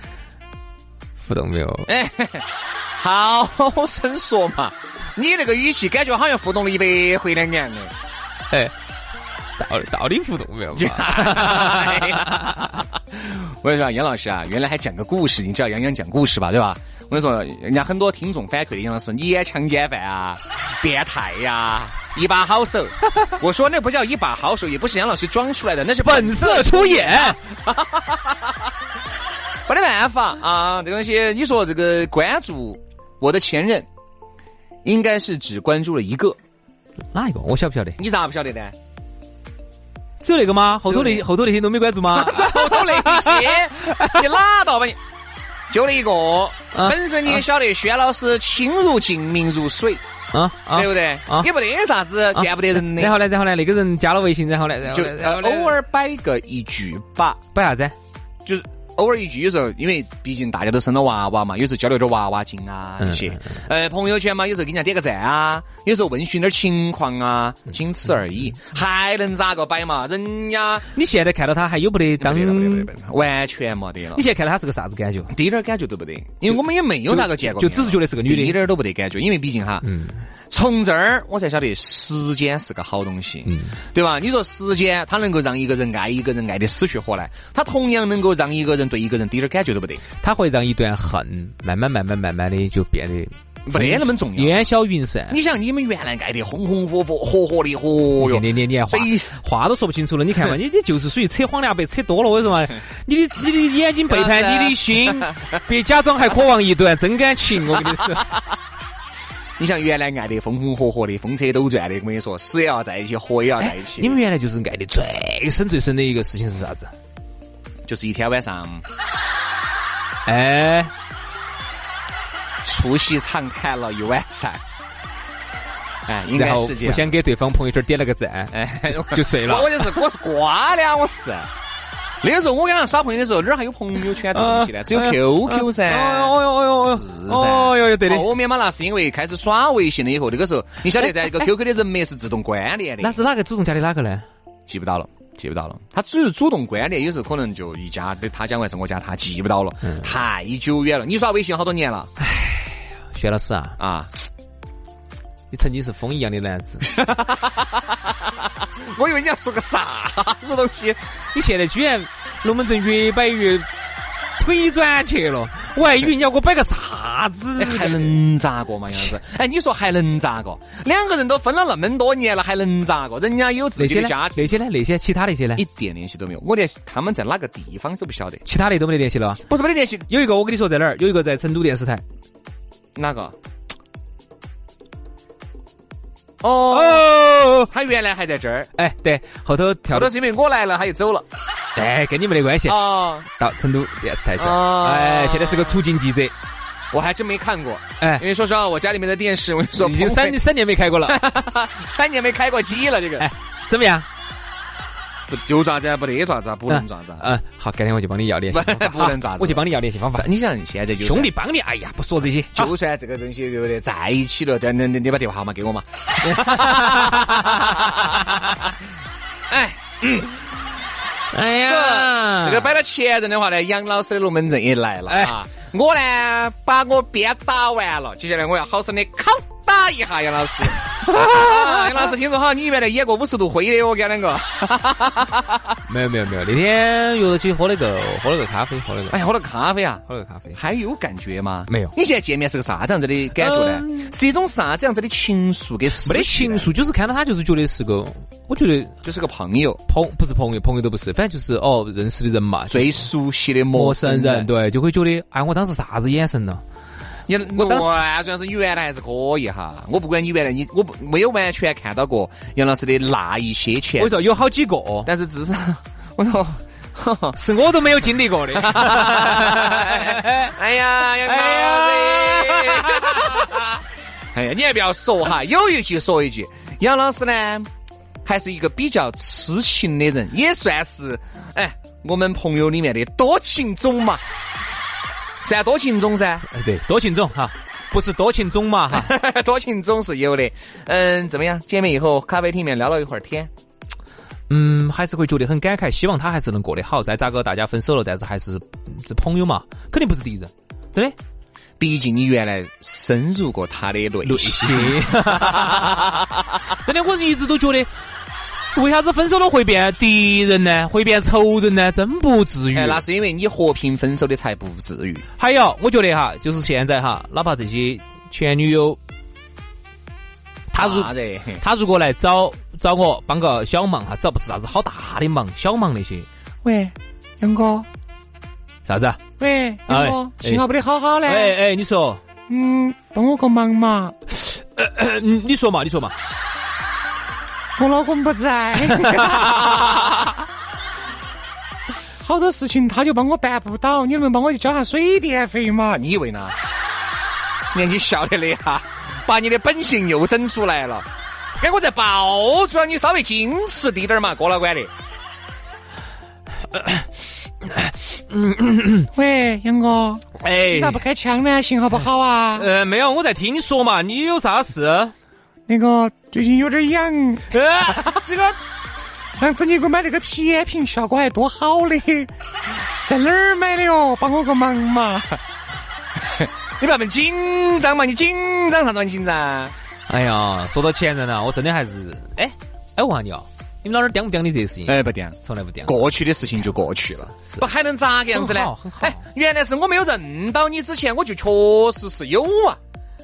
互动没有？哎，好生说嘛，你那个语气感觉好像互动了一百回两年的。哎，到底到底互动没有 我跟你说，杨老师啊，原来还讲个故事，你知道杨洋讲故事吧，对吧？我跟你说，人家很多听众反馈的杨老师，你演强奸犯啊，变态呀、一把好手。我说那不叫一把好手，也不是杨老师装出来的，那是本色出演。没得办法啊，这个东西，你说这个关注我的前任，应该是只关注了一个，哪一个？我晓不晓得？你咋不晓得呢？只有那个吗？后头那那后头那些都没关注吗？后头那些，你拉倒吧你！就那一个，啊本身你也晓得，轩老师清如镜，明如水，啊啊对不对？啊也不得啥子见不得人的，然后呢，然后呢，那个人加了微信，然后呢，然后就偶尔摆个一句吧，摆啥子？就是偶尔一句，有时候因为毕竟大家都生了娃娃嘛，有时候交流点娃娃经啊嗯一些，呃，朋友圈嘛，有时候给人家点个赞啊，有时候问询点情况啊，嗯仅此而已，还能咋个摆嘛？人家你现在看到他还有不得当？完全没得了，现在看到他是个啥子感觉？一点感觉都不得，因为我们也没有咋个见过，就只是觉得是个女的。一点都不得感觉，因为毕竟哈，嗯。从这儿我才晓得时间是个好东西，嗯，对吧？你说时间它能够让一个人爱一个人爱得死去活来，它同样能够让一个人对一个人滴点儿感觉都不得，他会让一段恨慢慢慢慢慢慢的就变得没得那么重要。烟消云散。你想，你们原来爱得红红火火、火火的，嚯哟你！你你你话话都说不清楚了，你看嘛，你你就是属于扯谎两百扯多了，我跟你说嘛，你的 你的眼睛背叛你的心，别假装还渴望一段真感情，我跟你说。你像原来爱得风风火火的、风车斗转的，我跟你说，死也要在一起，活也要在一起。你们原来就是爱的最深最深的一个事情是啥子？就是一天晚上 哎，促膝长谈了一晚上，哎，应然后。互相给对方朋友圈点了个赞，哎，就睡了我。我就是我是瓜的啊，我是。那个时候我跟他耍朋友的时候，哪儿还有朋友圈这种东西呢？只有 QQ 噻。哦哟哦哟哦是哟，哦哟哟，对的。后面嘛，那是因为开始耍微信了以后，那个时候你晓得噻，一个 QQ 的人脉是自动关联的那，是哪个主动加的哪个呢？记不到了。记不到了，他只是主动关联，有时候可能就一家的，他讲完是我家他，记不到了，太久远了。你耍微信好多年了。哎薛老师啊，啊？你曾经是风一样的男子，我以为你要说个啥子东西，你现在居然龙门阵越摆越腿转去了，我还以为你要给我摆个啥子哎，还能咋个嘛，杨老师？哎，你说还能咋个？两个人都分了那么多年了，还能咋个？人家有自己的家？庭，那些呢？那些其他那些呢？一点联系都没有。我连他们在哪个地方都不晓得，其他的都没得联系了。不是没得联系。有一个我跟你说在哪儿，有一个在成都电视台。哪个？哦，他原来还在这儿，哎，对，后头跳到后头，是因为我来了，他就走了。哎，跟你没得关系。哦，到成都电视台去。哦哎，现在是个出境记者。我还真没看过。哎因，为说实话，我家里面的电视，我跟你说，已经三三年没开过了。三年没开过机了，这个哎，怎么样？不就咋子啊？不得咋子啊？不能咋子啊？嗯，好，改天我就帮你要联系方法。不能咋子我去帮你要联系方法。你想现在就兄弟帮你，哎呀，不说这些。就算这个东西对不对，在一起了，但那你你把电话号码给我嘛。哎，哎呀，这个摆到前任的话呢，杨老师的龙门阵也来了啊。我呢，把我鞭打完了，接下来我要好生的拷打一下杨老师。啊 杨老师，听说好，你原来演过五十度灰的，我跟两个。没有没有没有，那天约着去喝了个喝了个咖啡，喝了个哎呀，喝了咖啡啊，喝了个咖啡。还有感觉吗？没有你现在见面是个啥子样子的感觉呢？是一种啥子样子的情愫跟没得情愫，就是看到他就是觉得是个，我觉得就是个朋友，朋不是朋友，朋友都不是，反正就是哦认识的人嘛，最熟悉的陌生人，。对，就会觉得哎，我当时啥子眼神呢？你我完全是原来还是可以哈，我不管你原来你我不没有完全看到过杨老师的那一些钱我，说有好几个，但是至少我说，是我都没有经历过的。哎呀，杨老师，哎呀，你还不要说哈，有一句说一句，杨老师呢还是一个比较痴情的人，也算是哎我们朋友里面的多情种嘛，算多情种噻。哎，对，多情种哈，不是多情种嘛哈。多情总是有的。嗯，怎么样？见面以后，咖啡厅里面聊了一会儿天。嗯，还是会觉得很感慨，希望他还是能过得好。再咋个，大家分手了，但是还是嗯这朋友嘛，肯定不是敌人，真的。毕竟你原来深入过他的内心。真的，我是一直都觉得，为啥子分手了会变敌人呢？会变仇人呢？真不至于。哎，那是因为你和平分手的才不至于。还有，我觉得哈，就是现在哈，哪怕这些前女友，他如？他如果来找找我帮个小忙哈，只要不是啥子好大的忙，小忙那些，喂，杨哥，啥子啊？喂，杨哎哥，信号不得好好嘞。哎哎，你说，嗯，帮我个忙嘛，嗯，你说嘛，你说嘛。我老公不在。好多事情他就帮我办不到，你能帮我去交下水电费吗？你以为呢？年纪小的嘞哈，把你的本性又整出来了。给我再包装你稍微矜持滴点儿嘛，郭老倌的。喂，杨哥，哎你咋不开枪呢？信号不好啊。呃，没有，我在听你说嘛，你有啥事？那个最近有点痒，呃，这个上次你给我买那个皮炎平效果还多好嘞，在哪儿买的哦？帮我个忙嘛！你不要那么紧张嘛，你紧张啥子嘛？你紧张？哎呀，说到前任了，我真的还是，哎哎，我问下你哦，你们老儿刁不刁你这个事情？哎，不掂，从来不刁。过去的事情就过去了，不还能咋个样子呢很好很？好哎，原来是我没有认到你之前，我就确实是有啊。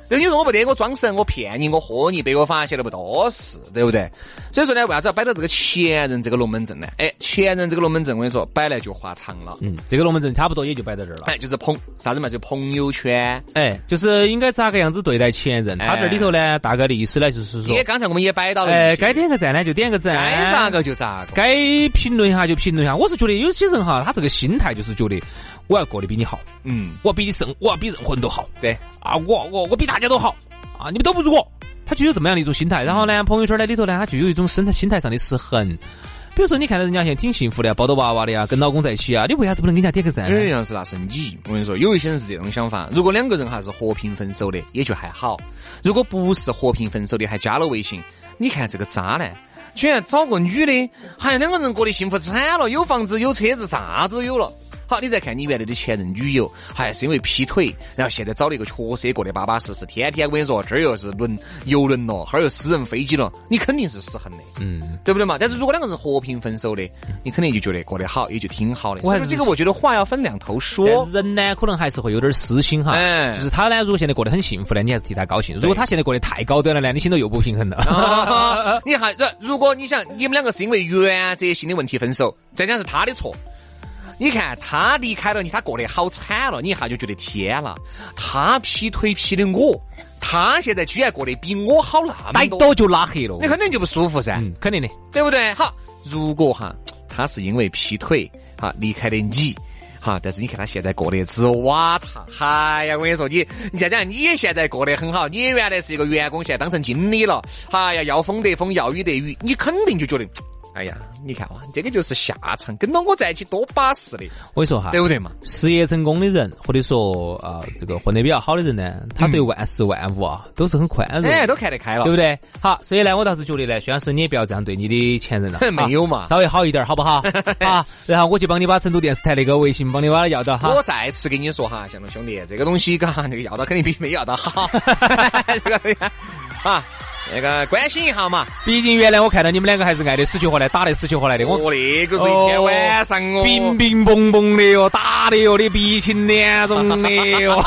那你说我不得，我装神，我骗你，我豁你，被我发现了不多事，对不对？所以说呢，为啥子要摆到这个前任这个龙门阵呢？哎，前任这个龙门阵，我跟你说，摆来就话长了。嗯，这个龙门阵差不多也就摆到这儿了。哎，就是朋啥子嘛，就朋友圈。哎，就是应该咋个样子对待前任？他这里头呢，大概的意思呢，就是说刚才我们也摆到了哎，该点个赞呢就点个赞，该咋个就咋个。该评论一下就评论一下。我是觉得有些人哈，他这个心态就是觉得我要过得比你好，嗯，我比你胜，我要比任何人都好对，啊，我我我比大家都好啊，你们都不如我。他就有这么样的一种心态。然后呢，朋友圈呢里头呢，他就有一种生态心态上的失衡。比如说，你看到人家现在挺幸福的呀，抱着娃娃的呀，跟老公在一起啊，你为啥子不能给人家点个赞呢？有样是那是你，我跟你说，有一些人是这种想法。如果两个人哈是和平分手的，也就还好；如果不是和平分手的，还加了微信，你看这个渣男，居然找个女的，还有两个人过得幸福惨了，有房子有车子，啥子都有了。好，你再看你原来的前任女友，还是因为劈腿，然后现在找了一个确实也过得巴巴适适，天天我跟你说，这儿又是轮游轮了，哈儿又私人飞机了，你肯定是失衡的。嗯，对不对嘛？但是如果两个人和平分手的，你肯定就觉得过得好，也就挺好的。我还是这个，我觉得话要分两头说人呢，可能还是会有点私心哈。哎就是他呢，如果现在过得很幸福呢，你还是替他高兴；如果他现在过得太高端了呢，你心头又不平衡了。啊你还这，如果你想你们两个是因为原则性的问题分手，再讲是他的错。你看他离开了你，他过得好惨了，你一下就觉得天了，他劈腿劈的我，他现在居然过得比我好那么多，就拉黑了。你肯定就不舒服噻。嗯，肯定的。对不对？好，如果哈他是因为劈腿哈离开的你。哈，但是你看他现在过得之瓦塔，哎呀，我跟你说，你你再讲，你现在过得很好，你原来是一个员工，现在当成经理了，哎呀，要风得风，要雨得雨，你肯定就觉得，哎呀，你看哇，这个就是下场，跟到我在一起多巴适的，我跟你说哈，对不对嘛？事业成功的人，或者说啊、这个混得比较好的人呢，他对万事万物啊都是很宽容的。哎，都看得开了，对不对？好，所以呢，我倒是觉得呢，薛老师你也不要这样对你的前任了，没有嘛啊稍微好一点，好不好？啊，然后我去帮你把成都电视台那个微信帮你把它要到哈我。再次跟你说哈，向东兄弟，这个东西嘎，那个要到肯定比没要到好，这个啊，那个关心一下嘛。毕竟原来我看到你们两个还是爱得死去活来，打得死去活来的。我我那个是一天晚上哦，冰冰蹦蹦的哟，打的哟，你鼻青脸肿的哟。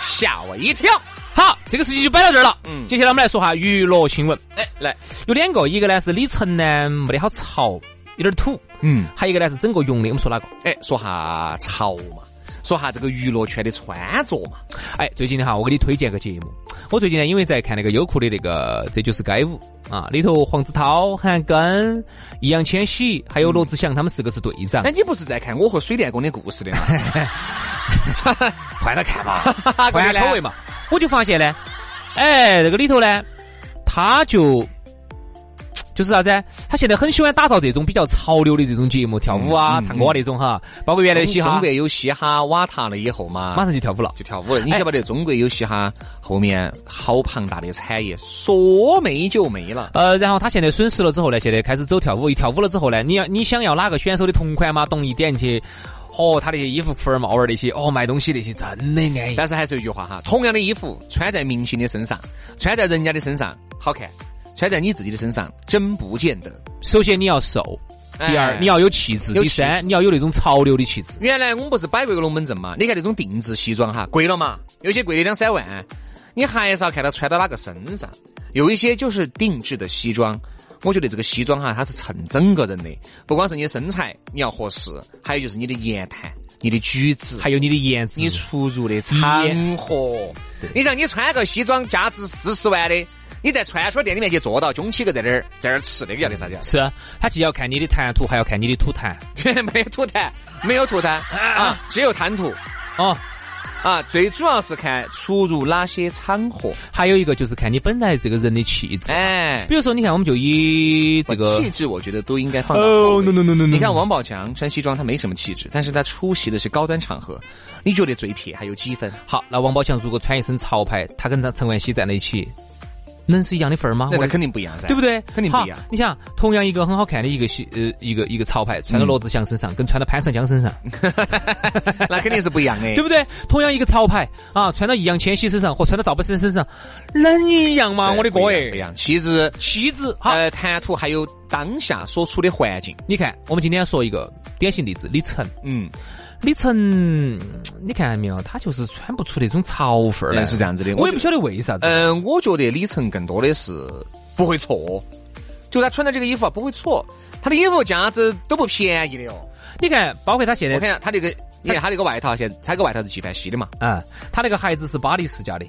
吓我一跳。好，这个事情就摆到这儿了。嗯接下来我们来说下娱乐新闻。哎，来，有两个，一个呢是李晨呢没得好潮，有点土。嗯，还有一个呢是整个用的，我们说哪个？哎，说下潮嘛，说下这个娱乐圈的穿着嘛。哎，最近的哈，我给你推荐个节目。我最近呢，因为在看那个优酷的那个《这就是街舞》啊，里头黄子韬、韩庚、易烊千玺还有罗志祥他们四个是队长哎，。你不是在看我和水电工的故事的吗？换了看嘛，换下口味嘛。我就发现呢，哎，这个里头呢，他就。就是啥子？他现在很喜欢打造这种比较潮流的这种节目，跳舞啊、唱歌啊那种哈，包括原来的嘻哈中国，有嘻哈瓦塔了以后嘛，马上就跳舞了。就跳舞了。你晓不得中国有嘻哈后面好庞大的产业，说没就没了。呃，然后他现在损失了之后呢，现在开始走跳舞，一跳舞了之后呢，你要你想要哪个选手的同款嘛，懂一点去，哦，他那些衣服、裤儿、帽儿那些，哦，卖东西那些真的安逸。但是还是有一句话哈，同样的衣服穿在明星的身上，穿在人家的身上好看，穿在你自己的身上真不见得。首先你要瘦，第二哎你要有气质，第三你要有那种潮流的气质。原来我们不是摆过一个龙门阵嘛？你看那种定制西装哈，贵了嘛，有些贵的两三万，你还是要看他穿到哪个身上。有一些就是定制的西装，我觉得这个西装哈，它是衬整个人的，不光是你的身材你要合适，还有就是你的言谈、你的举止，还有你的颜值，你出入的场合。你像你穿个西装价值四十万的，你在串串店里面去坐到，中起个在那儿在那儿吃，那个叫的啥子？是他既要看你的谈吐，还要看你的吐痰。没有吐痰，没有吐痰啊，只有谈吐。哦，啊，最主要是看出入哪些场合。还有一个就是看你本来这个人的气质。哎，比如说，你看，我们就以这个气质，我觉得都应该放 no no no no no 你看王宝强穿西装，他没什么气质，但是他出席的是高端场合，你觉得最撇还有几分？好，那王宝强如果穿一身潮牌，他跟陈冠希站在一起，能是一样的份儿吗？那肯定不一样噻，对不？对？肯定不一样你想，同样一个很好看的一个西呃一个一个潮牌，穿到罗志祥身上，跟穿到潘长江身上，那肯定是不一样的，对不对？同样一个潮牌啊，穿到易烊千玺身上和穿到赵本山身上，能一样吗？我的哥哎，不一样，气质、气质好。呃，谈吐还有当下所处的环境，你看，我们今天说一个典型例子，李晨。嗯，李晨，你看见没有？他就是穿不出那种潮范儿来，嗯是这样子的我也不晓得为啥子。嗯，我觉得李晨更多的是不会错，就他穿的这个衣服啊不会错，他的衣服价值都不便宜的哦。你看，包括他现在我看一下他那个，你看他那个外套，现在他那个外套是纪梵希的嘛？啊，他那个鞋子是巴黎世家的，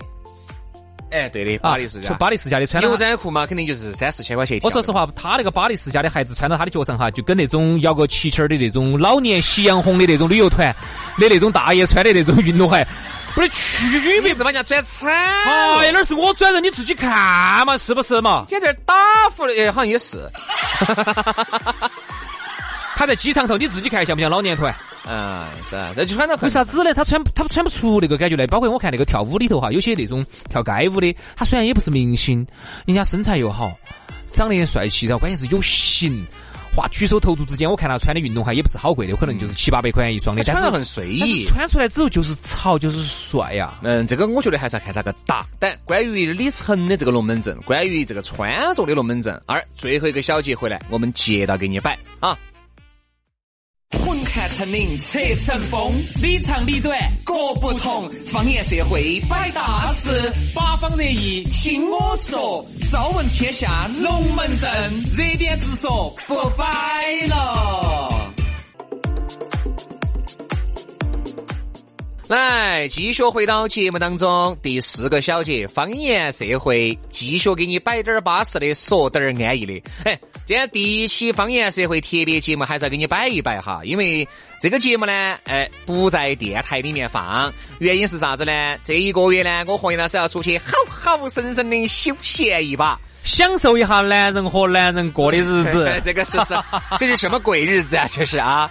哎，对的，啊巴黎世家是。巴黎世家的，穿牛。仔裤嘛，肯定就是三四千块钱一条。我说实话，他那个巴黎世家的孩子穿到他的脚上哈，就跟那种摇个旗签儿的那种老年夕阳红的那种旅游团的那种大爷穿的那种运动鞋，不是区别。是把人家转惨哎，那是我转人，你自己看嘛，是不是嘛？现在打服的，哎，好像也是。他在机场头，你自己看像不像老年团？嗯，是啊，那就穿得很为啥子呢？他穿他穿不出那个感觉来。包括我看那个跳舞里头哈，有些那种跳街舞的，他虽然也不是明星，人家身材又好，长得也帅气，然后关键是有型。哇，举手投足之间，我看他穿的运动鞋也不是好贵的，可能就是七八百块钱一双的，但是穿得很随意。穿出来之后就是潮，就是帅呀、嗯，这个我觉得还是要看咋个打。但关于李晨的这个龙门阵，关于这个穿着的龙门阵，二最后一个小节回来，我们接到给你摆啊。魂看成岭侧成峰，里长里短各不同。方言社会摆大事，八方热议听我说。朝闻天下龙门阵，热点直说不摆了。来，继续回到节目当中，第四个小节，方言社会，继续给你摆点儿巴适的，说点儿安逸的。哎，今天第一期方言社会特别节目还是要给你摆一摆哈，因为这个节目呢，哎，不在电台里面放，原因是啥子呢？这一个月呢，我和杨老师要出去好好生生的休闲一把。享受一下男人和男人过的日子。这个是是，这是什么鬼日子啊？这是啊，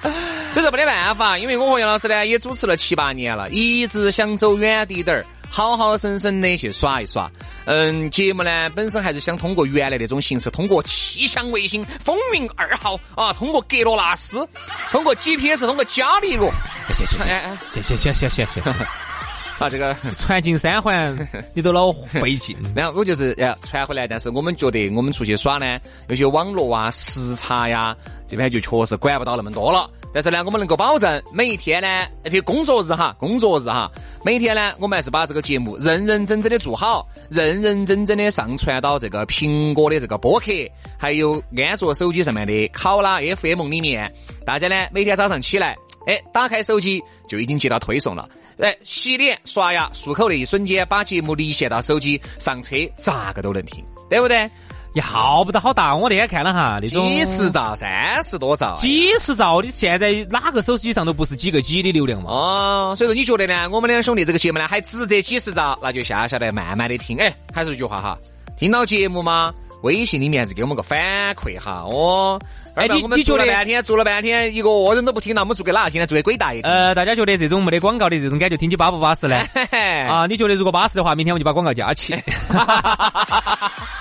所以说没得办法，因为我和杨老师呢也主持了七八年了，一直想走远滴点儿，好好生生的去耍一耍。嗯，节目呢本身还是想通过原来那种形式，通过气象卫星风云二号啊，通过格罗纳斯，通过 GPS，通过伽利略，谢谢谢谢谢谢谢谢谢谢。啊这个。传进三环，你都老费劲。然后我就是要传回来，但是我们觉得我们出去耍呢，有些网络啊、时差呀，这边就确实管不到那么多了。但是呢，我们能够保证每一天呢，而且工作日哈，工作日哈，每天呢，我们还是把这个节目认认真真的做好，认认真真的上传到这个苹果的这个播客，还有安卓手机上面的考拉 FM 里面。大家呢，每天早上起来，哎，打开手机就已经接到推送了。哎，洗脸、刷牙、漱口的一瞬间，把节目离线到手机，上车咋个都能听，对不对？要不得好大，我那天看了哈，那种几十兆、三十多兆，几十兆，你现在哪个手机上都不是几个 G 的流量嘛？哦，所以说你觉得呢？我们两兄弟这个节目呢，还值这几十兆，那就下下来慢慢的听。哎，还是那句话哈，听到节目吗？微信里面还是给我们个反馈哈。哦，哎你我们你觉得半天，做了半天，一个人都不听，那我们做给哪个听呢？做给鬼大爷。呃，大家觉得这种没得广告的这种感觉听起巴不巴适呢？啊，你觉得如果巴适的话，明天我就把广告加起。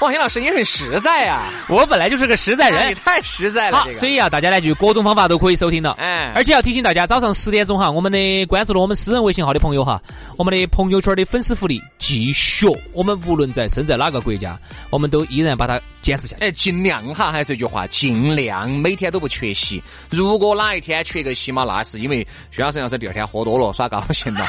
哇，杨老师你很实在啊，我本来就是个实在人哎你。太实在了，所以啊，大家呢就各种方法都可以收听了。哎而且要提醒大家，早上十点钟哈，我们的关注了我们私人微信号的朋友哈，我们的朋友圈的粉丝福利继续，我们无论在身在哪个国家，我们都依然把它坚持下去。哎，尽量哈，还是这句话，尽量每天都不缺席。如果哪一天缺个席嘛，那是因为薛老师要是第二天喝多了，耍高兴了，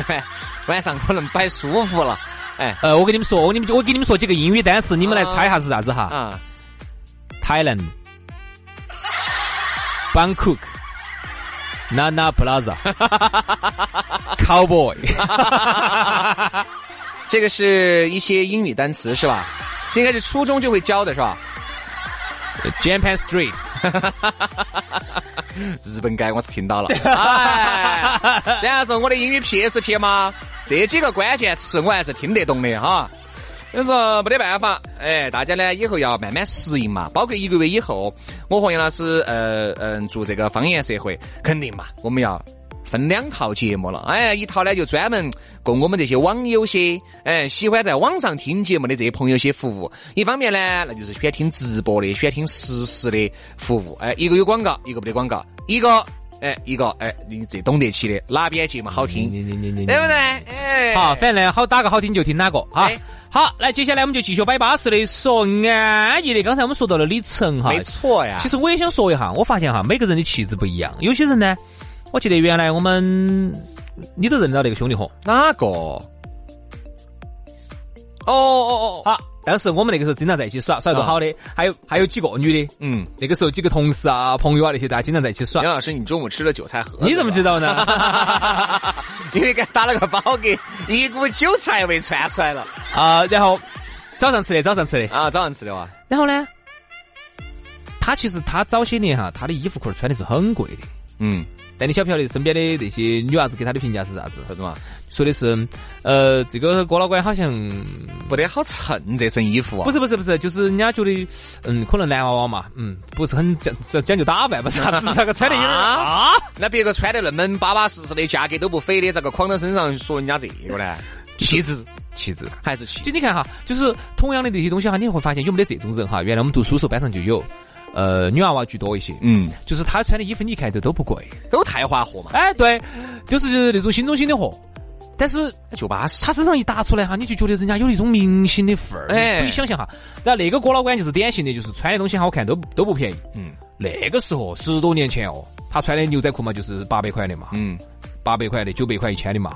晚上可能摆舒服了。哎呃，我跟你们说，我跟你们我给你们说几个英语单词，你们来猜一下是啥子哈啊，？Thailand、Bangkok、Nana Plaza、Cowboy。这个是一些英语单词是吧？这应该是初中就会教的是吧？Japan Street，日本街我是听到了。哎，虽然说我的英语 PSP 嘛，这几个关键词我还是听得懂的哈。所以说没得办法，哎，大家呢以后要慢慢适应嘛。包括一个月以后，我和杨老师呃嗯做这个方言社会，肯定嘛，我们要。分两套节目了，哎，一套呢就专门供我们这些网友些，哎，喜欢在网上听节目的这些朋友些服务。一方面呢，那就是喜欢听直播的，喜欢听实时的服务。哎，一个有广告，一个没得广告，一个哎，一个哎，你最懂得起的哪边节目好听，对不对？哎，好，反正好打个好听就听哪个哈。好，来，接下来我们就继续摆巴适的说安逸的。刚才我们说到了李晨哈，没错呀。其实我也想说一下，我发现哈，每个人的气质不一样，有些人呢。我记得原来我们，你都认到那个兄弟伙哪个？哦哦哦，好，当时我们那个时候经常在一起耍，耍得好的，还有还有几个女的，嗯，那个时候几个同事啊、朋友啊那些，大家经常在一起耍。杨老师，你中午吃了韭菜盒？你怎么知道呢？因为给打了个饱嗝，一股韭菜味窜出来了啊！然后早上吃的，早上吃的啊，早上吃的哇。然后呢，他其实他早些年哈，他的衣服裤穿的是很贵的，嗯。但你晓不晓得身边的那些女娃子给他的评价是啥子？啥子嘛？说的是，呃，这个郭老倌好像不得好衬这身衣服啊。不是不是不是，就是人家觉得，嗯，可能男娃娃嘛，嗯，不是很讲讲究打扮，不是啥子，那个穿的啊，那别个穿的那么巴巴适适的，价格都不菲的，咋个框到身上说人家这个呢？气质，气质还是气。就你看哈，就是同样的这些东西哈，你会发现有没得这种人哈？原来我们读书时候班上就有。呃，女娃娃居多一些，嗯，就是她穿的衣服，你看都都不贵，都太华货嘛。哎，对，就是那种新中心的货，但是就巴适。她身上一搭出来哈，你就觉得人家有一种明星的范儿，哎，可以想象哈。然后那个郭老倌就是典型的，就是穿的东西好看都都不便宜，嗯。那个时候十多年前哦，他穿的牛仔裤嘛，就是八百块的嘛，嗯，八百块的，九百块一千的嘛。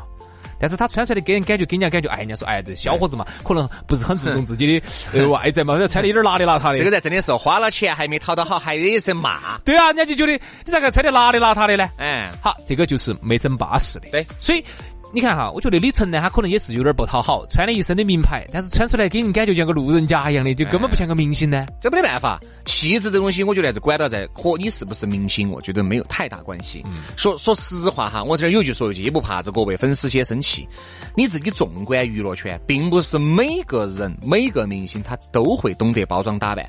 但是他穿出来的给人感觉，给人家感觉，哎，人家说，哎，这小伙子嘛，可能不是很注重自己的 外在嘛，穿的有点邋里邋遢的。这个在真的是花了钱还没讨到好，还惹一身骂。对啊，人家就觉得你咋个穿的邋里邋遢的呢？嗯，好，这个就是没整巴适的。对，所以。你看哈，我觉得李晨呢，他可能也是有点不讨好，穿了一身的名牌，但是穿出来给人感觉像个路人甲一样的，就根本不像个明星呢。这没得办法，气质这东西，我觉得还是管到在和你是不是明星，我觉得没有太大关系。说说实话哈，我这儿有句说一句，也不怕这各位粉丝些生气。你自己纵观娱乐圈，并不是每个人每个明星他都会懂得包装打扮。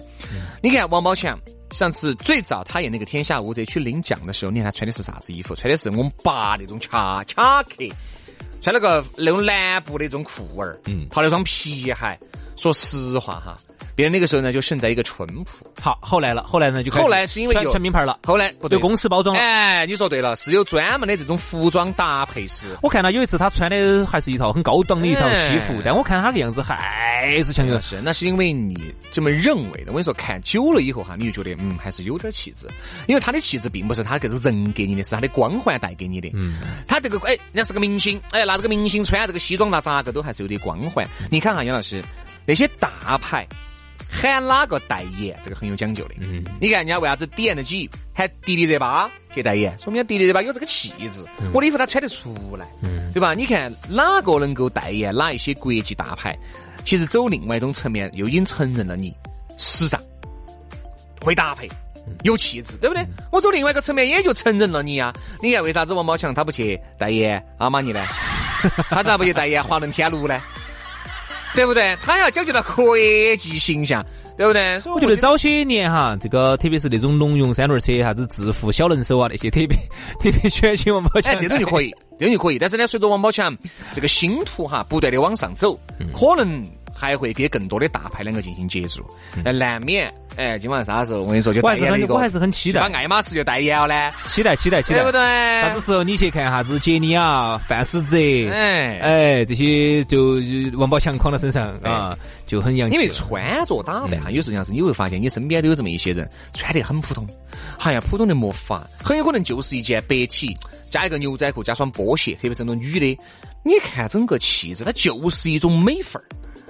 你看王宝强，上次最早他演那个《天下无贼》去领奖的时候，你看他穿的是啥子衣服？穿的是我们爸那种卡卡克。穿了个那种蓝布的这种裤儿，嗯，套了双皮鞋。说实话哈。别人那个时候呢，就胜在一个淳朴。好，后来了，后来呢就后来是因为有成名牌了。后来不对，公司包装了。哎，你说对了，是有专门的这种服装搭配师。我看到有一次他穿的还是一套很高档的一套西服，但我看他个样子还是像个是。那是因为你这么认为的。我跟你说，看久了以后哈，你就觉得嗯，还是有点气质。因为他的气质并不是他这个人给你的，是他的光环带给你的。嗯，他这个哎，人家是个明星，哎，那这个明星穿这个西装那咋个都还是有点光环。你看哈，杨老师那些大牌。喊哪个代言，这个很有讲究的。嗯，你看人家为啥子点了几喊迪丽热巴去代言，说明迪丽热巴有这个气质。我的衣服她穿得出来，嗯对吧？你看哪个能够代言哪一些国际大牌，其实走另外一种层面，又已经承认了你时尚、会搭配、有气质，对不对？我走另外一个层面，也就承认了你呀。你看为啥子王宝强他不去代言阿玛尼呢？他咋不去代言华伦天奴呢？对不对？他要讲究到国际形象，对不对？所以我觉得早些年哈，这个特别是那种农用三轮车，啥子致富小能手啊那些，特别特别喜欢请王宝强。这种就可以，这种就可以。但是呢，随着王宝强这个星途哈不断的往上走，可能。还会跟更多的大牌两个进行接触，那难免哎，今晚啥时候？我跟你说就代言一个，我还是很期待，把爱马仕就代言了呢，期待期待期待，对不对？啥子时候你去看啥子杰尼亚、范思哲，哎。哎，这些就王宝强扛到身上啊，就很洋气。因为穿着打扮哈，有时候像是你会发现你身边都有这么一些人，穿得很普通，好像普通的没法，很有可能就是一件白 T 加一个牛仔裤加双波鞋，特别是那种女的，你看整个气质，它就是一种美范儿。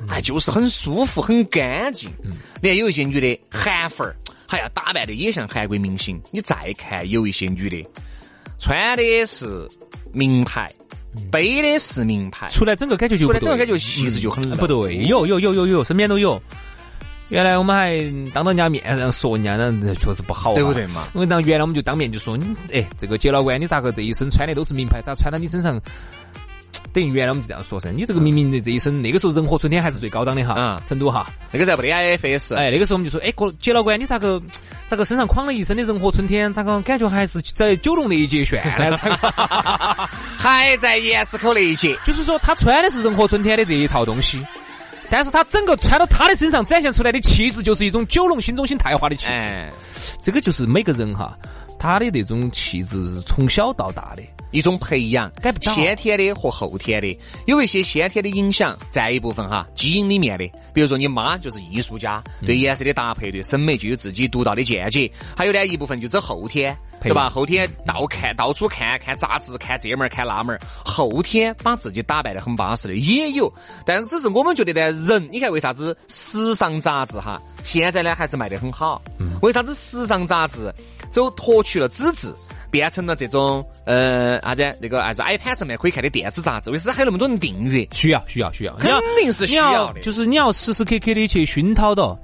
哎，就是很舒服，很干净。嗯，你看有一些女的韩粉儿，还要打扮的也像韩国明星。你再看有一些女的，穿的是名牌，背的是名牌，出来整个感觉就出来整个感觉气质就很不对。有有有有有，身边都有。原来我们还当到人家面上说人家，那确实不好，对不对嘛？因为当原来我们就当面就说，哎，这个杰老倌，你咋个这一身穿的都是名牌，咋穿到你身上？等于原来我们就这样说噻，你这个明明的这一身，那个时候人和春天还是最高档的哈，嗯，成都哈，那个时候不得 IFS，哎，那个时候我们就说，哎，哥杰老倌，你咋个咋个身上框了一身的人和春天，咋个感觉还是在九龙那一节炫呢？还在盐市口那一节，就是说他穿的是人和春天的这一套东西。但是他整个穿到他的身上展现出来的气质，就是一种九龙新中心泰华的气质。这个就是每个人哈，他的那种气质是从小到大的一种培养，先天的和后天的，有一些先天的影响，在一部分哈基因里面的，比如说你妈就是艺术家，对颜色的搭配、对审美就有自己独到的见解，还有呢一部分就是后天。对吧？后天到看到处看看杂志，看这门儿看那门儿，后天把自己打扮得很巴适的也有，但是只是我们觉得呢，人你看为啥子时尚杂志哈，现在呢还是卖得很好？为啥子时尚杂志走脱去了纸质，变成了这种呃啥子那个啥子 iPad 上面可以看的电子杂志？为啥还有那么多人订阅？需要需要需要，肯定是需要的，就是你要时时刻刻的去熏陶到。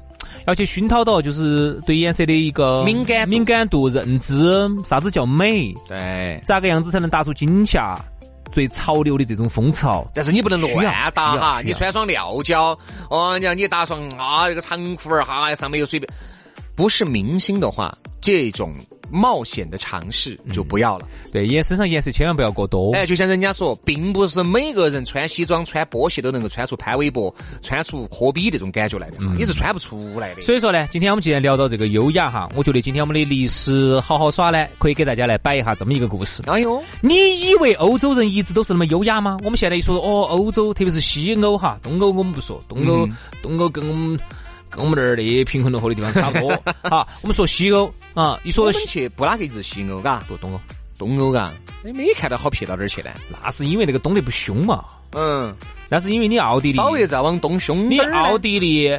要去熏陶到，就是对颜色的一个敏感敏感度认知，啥子叫美？对，咋个样子才能打出今夏最潮流的这种风潮？但是你不能乱搭哈，你穿双料胶，哦，你你搭双啊这个长裤儿哈，上面又随便，不是明星的话，这种。冒险的尝试就不要了。对，颜身上颜色千万不要过多。哎，就像人家说，并不是每个人穿西装、穿波鞋都能够穿出潘玮柏、穿出科比那种感觉来的，你是穿不出来的。所以说呢，今天我们既然聊到这个优雅哈，我觉得今天我们的历史好好耍呢，可以给大家来摆一下这么一个故事。哎呦，你以为欧洲人一直都是那么优雅吗？我们现在一说哦，欧洲，特别是西欧哈，东欧我们不说，东欧，东欧跟我们。跟我们这儿的贫困落后的地方差不多。好，我们说西欧啊，一说我们去布拉格是西欧，嘎，不东欧，东欧嘎，你，没看到好撇到哪儿去呢？那是因为那个东得不凶嘛。嗯，那是因为你奥地利稍微再往东凶你奥地利，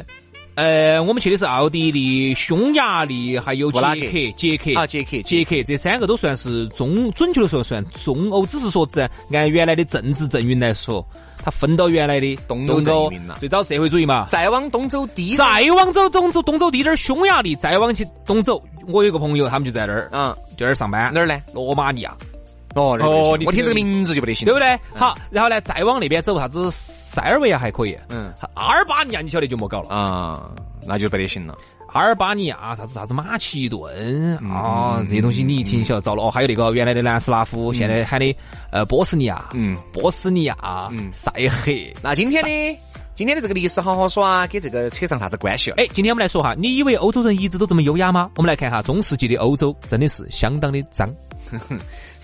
呃，我们去的是奥地利、匈牙利，还有捷克、捷克啊，捷克、捷克这三个都算是中，准确的说算中欧，只是说在按原来的政治阵营来说。它分到原来的东欧洲，最早社会主义嘛，再往东走低，再往走东走东走低点儿，匈牙利，再往去东走，我有个朋友，他们就在那儿，嗯，就在那儿上班，哪儿呢？罗马尼亚。哦哦，我听这个名字就不得行，对不对？好，然后呢，再往那边走，啥子塞尔维亚还可以，嗯，阿尔巴尼亚你晓得就莫搞了啊，那就不得行了。阿尔巴尼亚啥子啥子马其顿啊，这些东西你一听晓得糟了哦。还有那个原来的南斯拉夫，现在喊的呃波斯尼亚，嗯，波斯尼亚，嗯，塞黑。那今天呢今天的这个历史好好耍，跟这个扯上啥子关系哎，今天我们来说哈，你以为欧洲人一直都这么优雅吗？我们来看哈，中世纪的欧洲真的是相当的脏。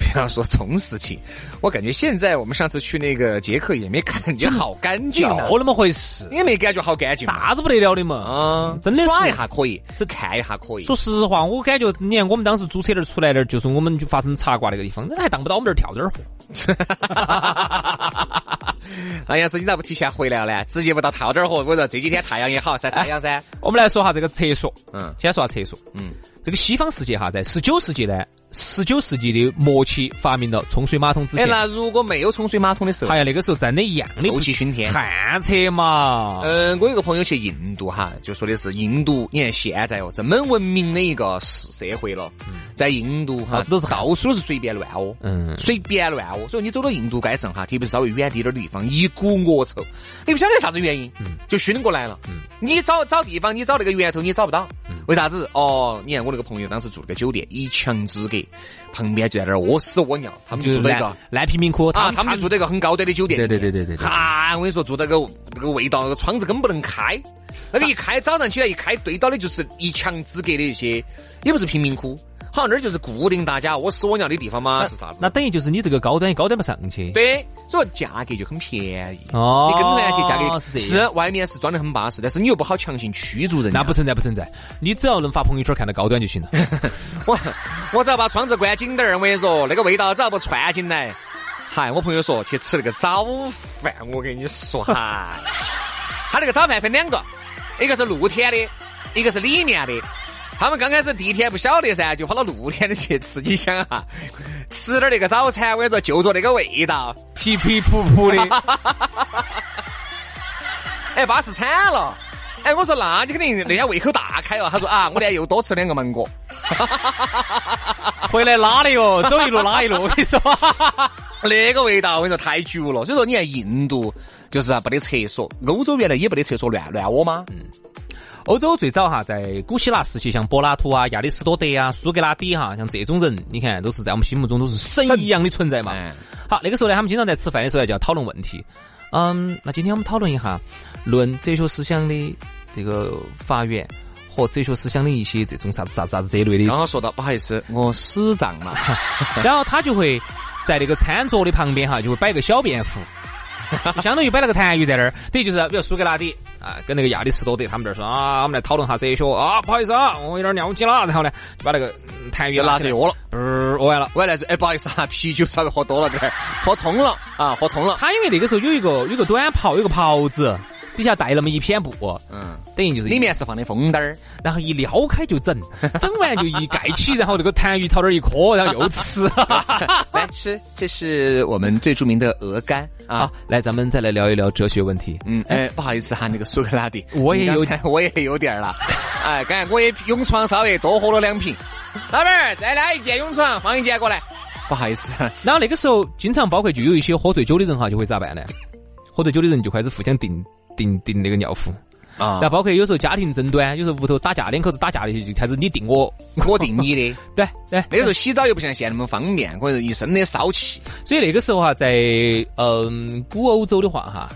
不要说中世纪，我感觉现在我们上次去那个捷克也没感觉好干净，就那么回事，也没感觉好干净，啥子不得了的嘛，啊，真的耍一下可以，只看一下可以。说实话，我感觉你看我们当时租车那儿出来那儿，就是我们就发生茶挂那个地方，那还当不到我们这儿跳点儿河。哎呀，是你咋不提前回来了呢？直接不到套点儿河，我说这几天太阳也好，晒太阳噻。我们来说下这个厕所，嗯，先说下厕所，嗯，这个西方世界哈，在十九世纪呢。十九世纪的末期发明了冲水马桶之前，那如果没有冲水马桶的时候，哎呀那个时候真的一样的臭气熏天，旱厕嘛。嗯，我有个朋友去印度哈，就说的是印度，你看现在哦这么文明的一个社社会了，在印度哈都是到处都是随便乱哦，嗯，随便乱哦。所以你走到印度街上哈，特别是稍微远滴点的地方，一股恶臭，你不晓得啥子原因，就熏过来了。你找找地方，你找那个源头你找不到，为啥子？哦，你看我那个朋友当时住那个酒店，一墙之隔。旁边就在那儿屙屎屙尿，他们就住在一个烂贫民窟啊，他们就住在一个很高端的酒店。对对对对对。哈，我跟你说，住那个那个味道，那个窗子根本不能开，那个一开早上起来一开，对到的就是一墙之隔的一些，也不是贫民窟。好，那儿就是固定大家屙屎屙尿的地方嘛，是啥子？那等于就是你这个高端也高端不上去。对，所以价格就很便宜。哦，你跟团去价格是是外面是装的很巴适，但是你又不好强行驱逐人。那不存在不存在，你只要能发朋友圈看到高端就行了。我我只要把窗子关紧点儿，我跟你说，那个味道只要不窜进来。嗨，我朋友说去吃那个早饭，我跟你说哈，他那个早饭分两个，一个是露天的，一个是里面的。他们刚开始第一天不晓得噻，就跑到露天的去吃。你想啊，吃点那个早餐，我跟你说，就着那个味道，皮皮噗噗的，哎，巴适惨了。哎，我说那你肯定那天胃口大开哦。他说啊，我那天又多吃两个芒果。回来拉的哟，走一路拉一路。我跟你说，那个味道我跟你说太绝了。所以说你看印度就是啊，没得厕所，欧洲原来也不得厕所乱乱窝吗？嗯。欧洲最早哈，在古希腊时期，像柏拉图啊、亚里士多德啊、苏格拉底哈，像这种人，你看都是在我们心目中都是神一样的存在嘛。好，那个时候呢，他们经常在吃饭的时候就要讨论问题。嗯，那今天我们讨论一下论哲学思想的这个发源和哲学思想的一些这种啥子啥子啥子这类的。刚刚说到，不好意思，我死胀了。然后他就会在那个餐桌的旁边哈，就会摆个小便壶。相当于摆了个痰盂在那儿，等于就是比如苏格拉底啊，跟那个亚里士多德他们这儿说啊，我们来讨论下哲学啊，不好意思啊，我有点尿急了，然后呢就把那个痰盂拿起来屙了，呃，屙完了，完了是哎，不好意思啊，啤酒稍微喝多了点，喝通了啊，喝通了。他因为那个时候有一个有个短袍，有个袍子。底下带那么一片布，嗯，等于就是里面是放的风灯儿，然后一撩开就整，整完就一盖起，然后那个痰盂朝那儿一磕，然后 又吃，来吃，这是我们最著名的鹅肝啊。来，咱们再来聊一聊哲学问题。嗯，哎，不好意思哈，那个苏格拉底，我也有点，我也有点了。哎，刚才我也勇闯稍微多喝了两瓶。老板儿，再来一件勇闯，放一件过来。不好意思。然后那个时候，经常包括就有一些喝醉酒的人哈，就会咋办呢？喝醉酒的人就开始互相定。订订那个尿壶啊，然后包括有时候家庭争端，有时候屋头打架，两口子打架的就开始你定我，我定你的，对对。那个时候洗澡又不像现在那么方便，或者一身的骚气，所以那个时候哈，在嗯古欧洲的话哈，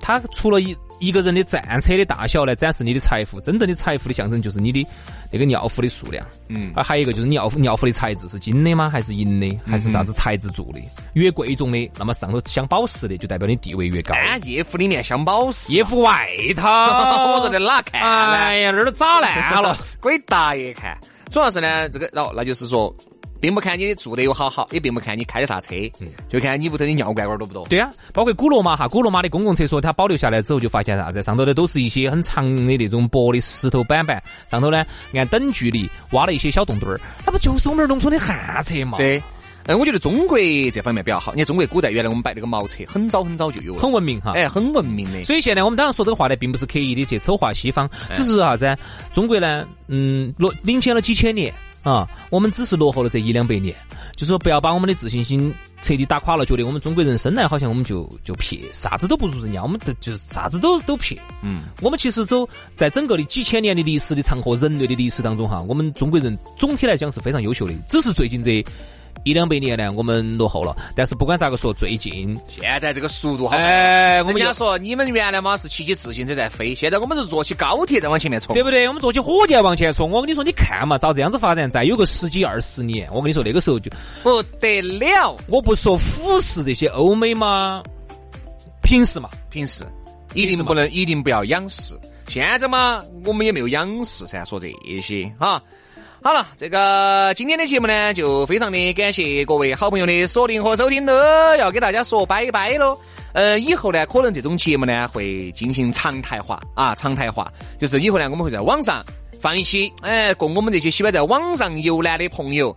他除了一。一个人的战车的大小来展示你的财富，真正的财富的象征就是你的那个尿壶的数量。嗯，啊，还有一个就是尿尿壶的材质是金的吗？还是银的？还是啥子材质做的？越贵重的，那么上头镶宝石的，就代表你地位越高。夜壶里面镶宝石，夜壶外头，我说的哪看？哎呀，那儿都砸烂了，鬼大爷看！主要是呢，这个，然后那就是说。并不看你住的有好好，也并不看你开的啥车，就看你屋头的尿罐罐多不多。对啊，包括古罗马哈，古罗马的公共厕所，它保留下来之后，就发现啥子？上头的都是一些很长的那种薄的石头板板，上头呢按等距离挖了一些小洞洞儿，那不就是我们农村的旱厕嘛？对。嗯，我觉得中国这方面比较好。你看中国古代原来我们摆那个茅厕，很早很早就有，很文明哈。哎，很文明的。所以现在我们当然说这个话呢，并不是刻意的去丑化西方，只是啥子？中国呢，嗯，落领先了几千年啊，我们只是落后了这一两百年。就是说，不要把我们的自信心彻底打垮了，觉得我们中国人生来好像我们就就撇，啥子都不如人家，我们的就是啥子都都撇。嗯，我们其实走在整个的几千年的历史的长河，人类的历史当中哈，我们中国人总体来讲是非常优秀的，只是最近这。一两百年呢，我们落后了。但是不管咋个说，最近现在这个速度好。哎，我们家说你们原来嘛是骑起自行车在飞，现在我们是坐起高铁在往前面冲，对不对？我们坐起火箭往前冲。我跟你说，你看嘛，照这样子发展，再有个十几二十年，我跟你说那个时候就不得了。我不说俯视这些欧美嘛，平视嘛，平视，一定不能，一定不要仰视。现在嘛，我们也没有仰视噻，说这些哈。好了，这个今天的节目呢，就非常的感谢各位好朋友的锁定和收听，都要给大家说拜拜喽。呃，以后呢，可能这种节目呢会进行常态化啊，常态化，就是以后呢，我们会在网上放一些，哎，供我们这些喜欢在网上游览的朋友。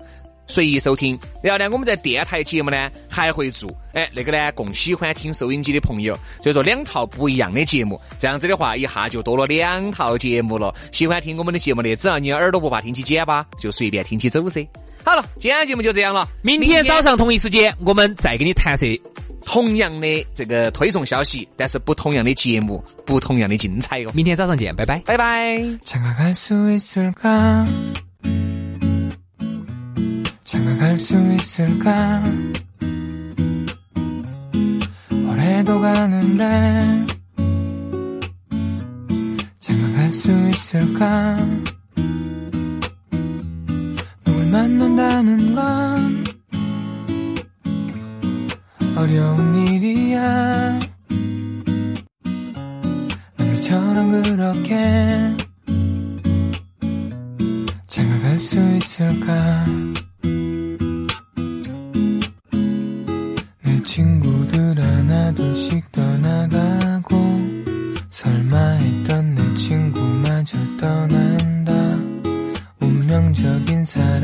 随意收听，然后呢，我们在电台节目呢还会做，哎，那个呢，供喜欢听收音机的朋友，所以说两套不一样的节目，这样子的话，一下就多了两套节目了。喜欢听我们的节目的，只要你耳朵不怕听起茧巴，就随便听起走噻。好了，今天节目就这样了，明天早上同一时间，我们再给你弹射同样的这个推送消息，但是不同样的节目，不同样的精彩哦。明天早上见，拜拜，拜拜。 갈 수 있을까? 올해도 가는데 장가갈 수 있을까? 누굴 만난다는 건 어려운 일이야. 너처럼 그렇게 장가갈 수 있을까?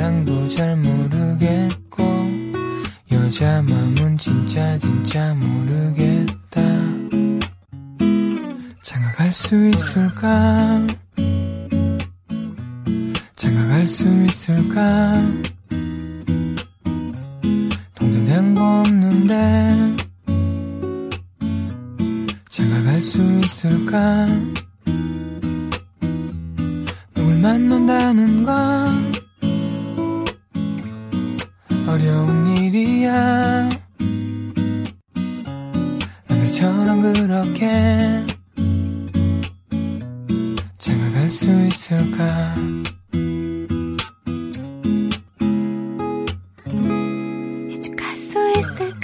사랑도 잘 모르겠고 여자 마음은 진짜 진짜 모르겠다. 장악할 수 있을까? 장악할 수 있을까? 동전행보 없는데 장악할 수 있을까? 누굴 만난다는 건 어려운 일이야. 나들처럼 그렇게 장가갈 수 있을까? 시집갈 수 있을까?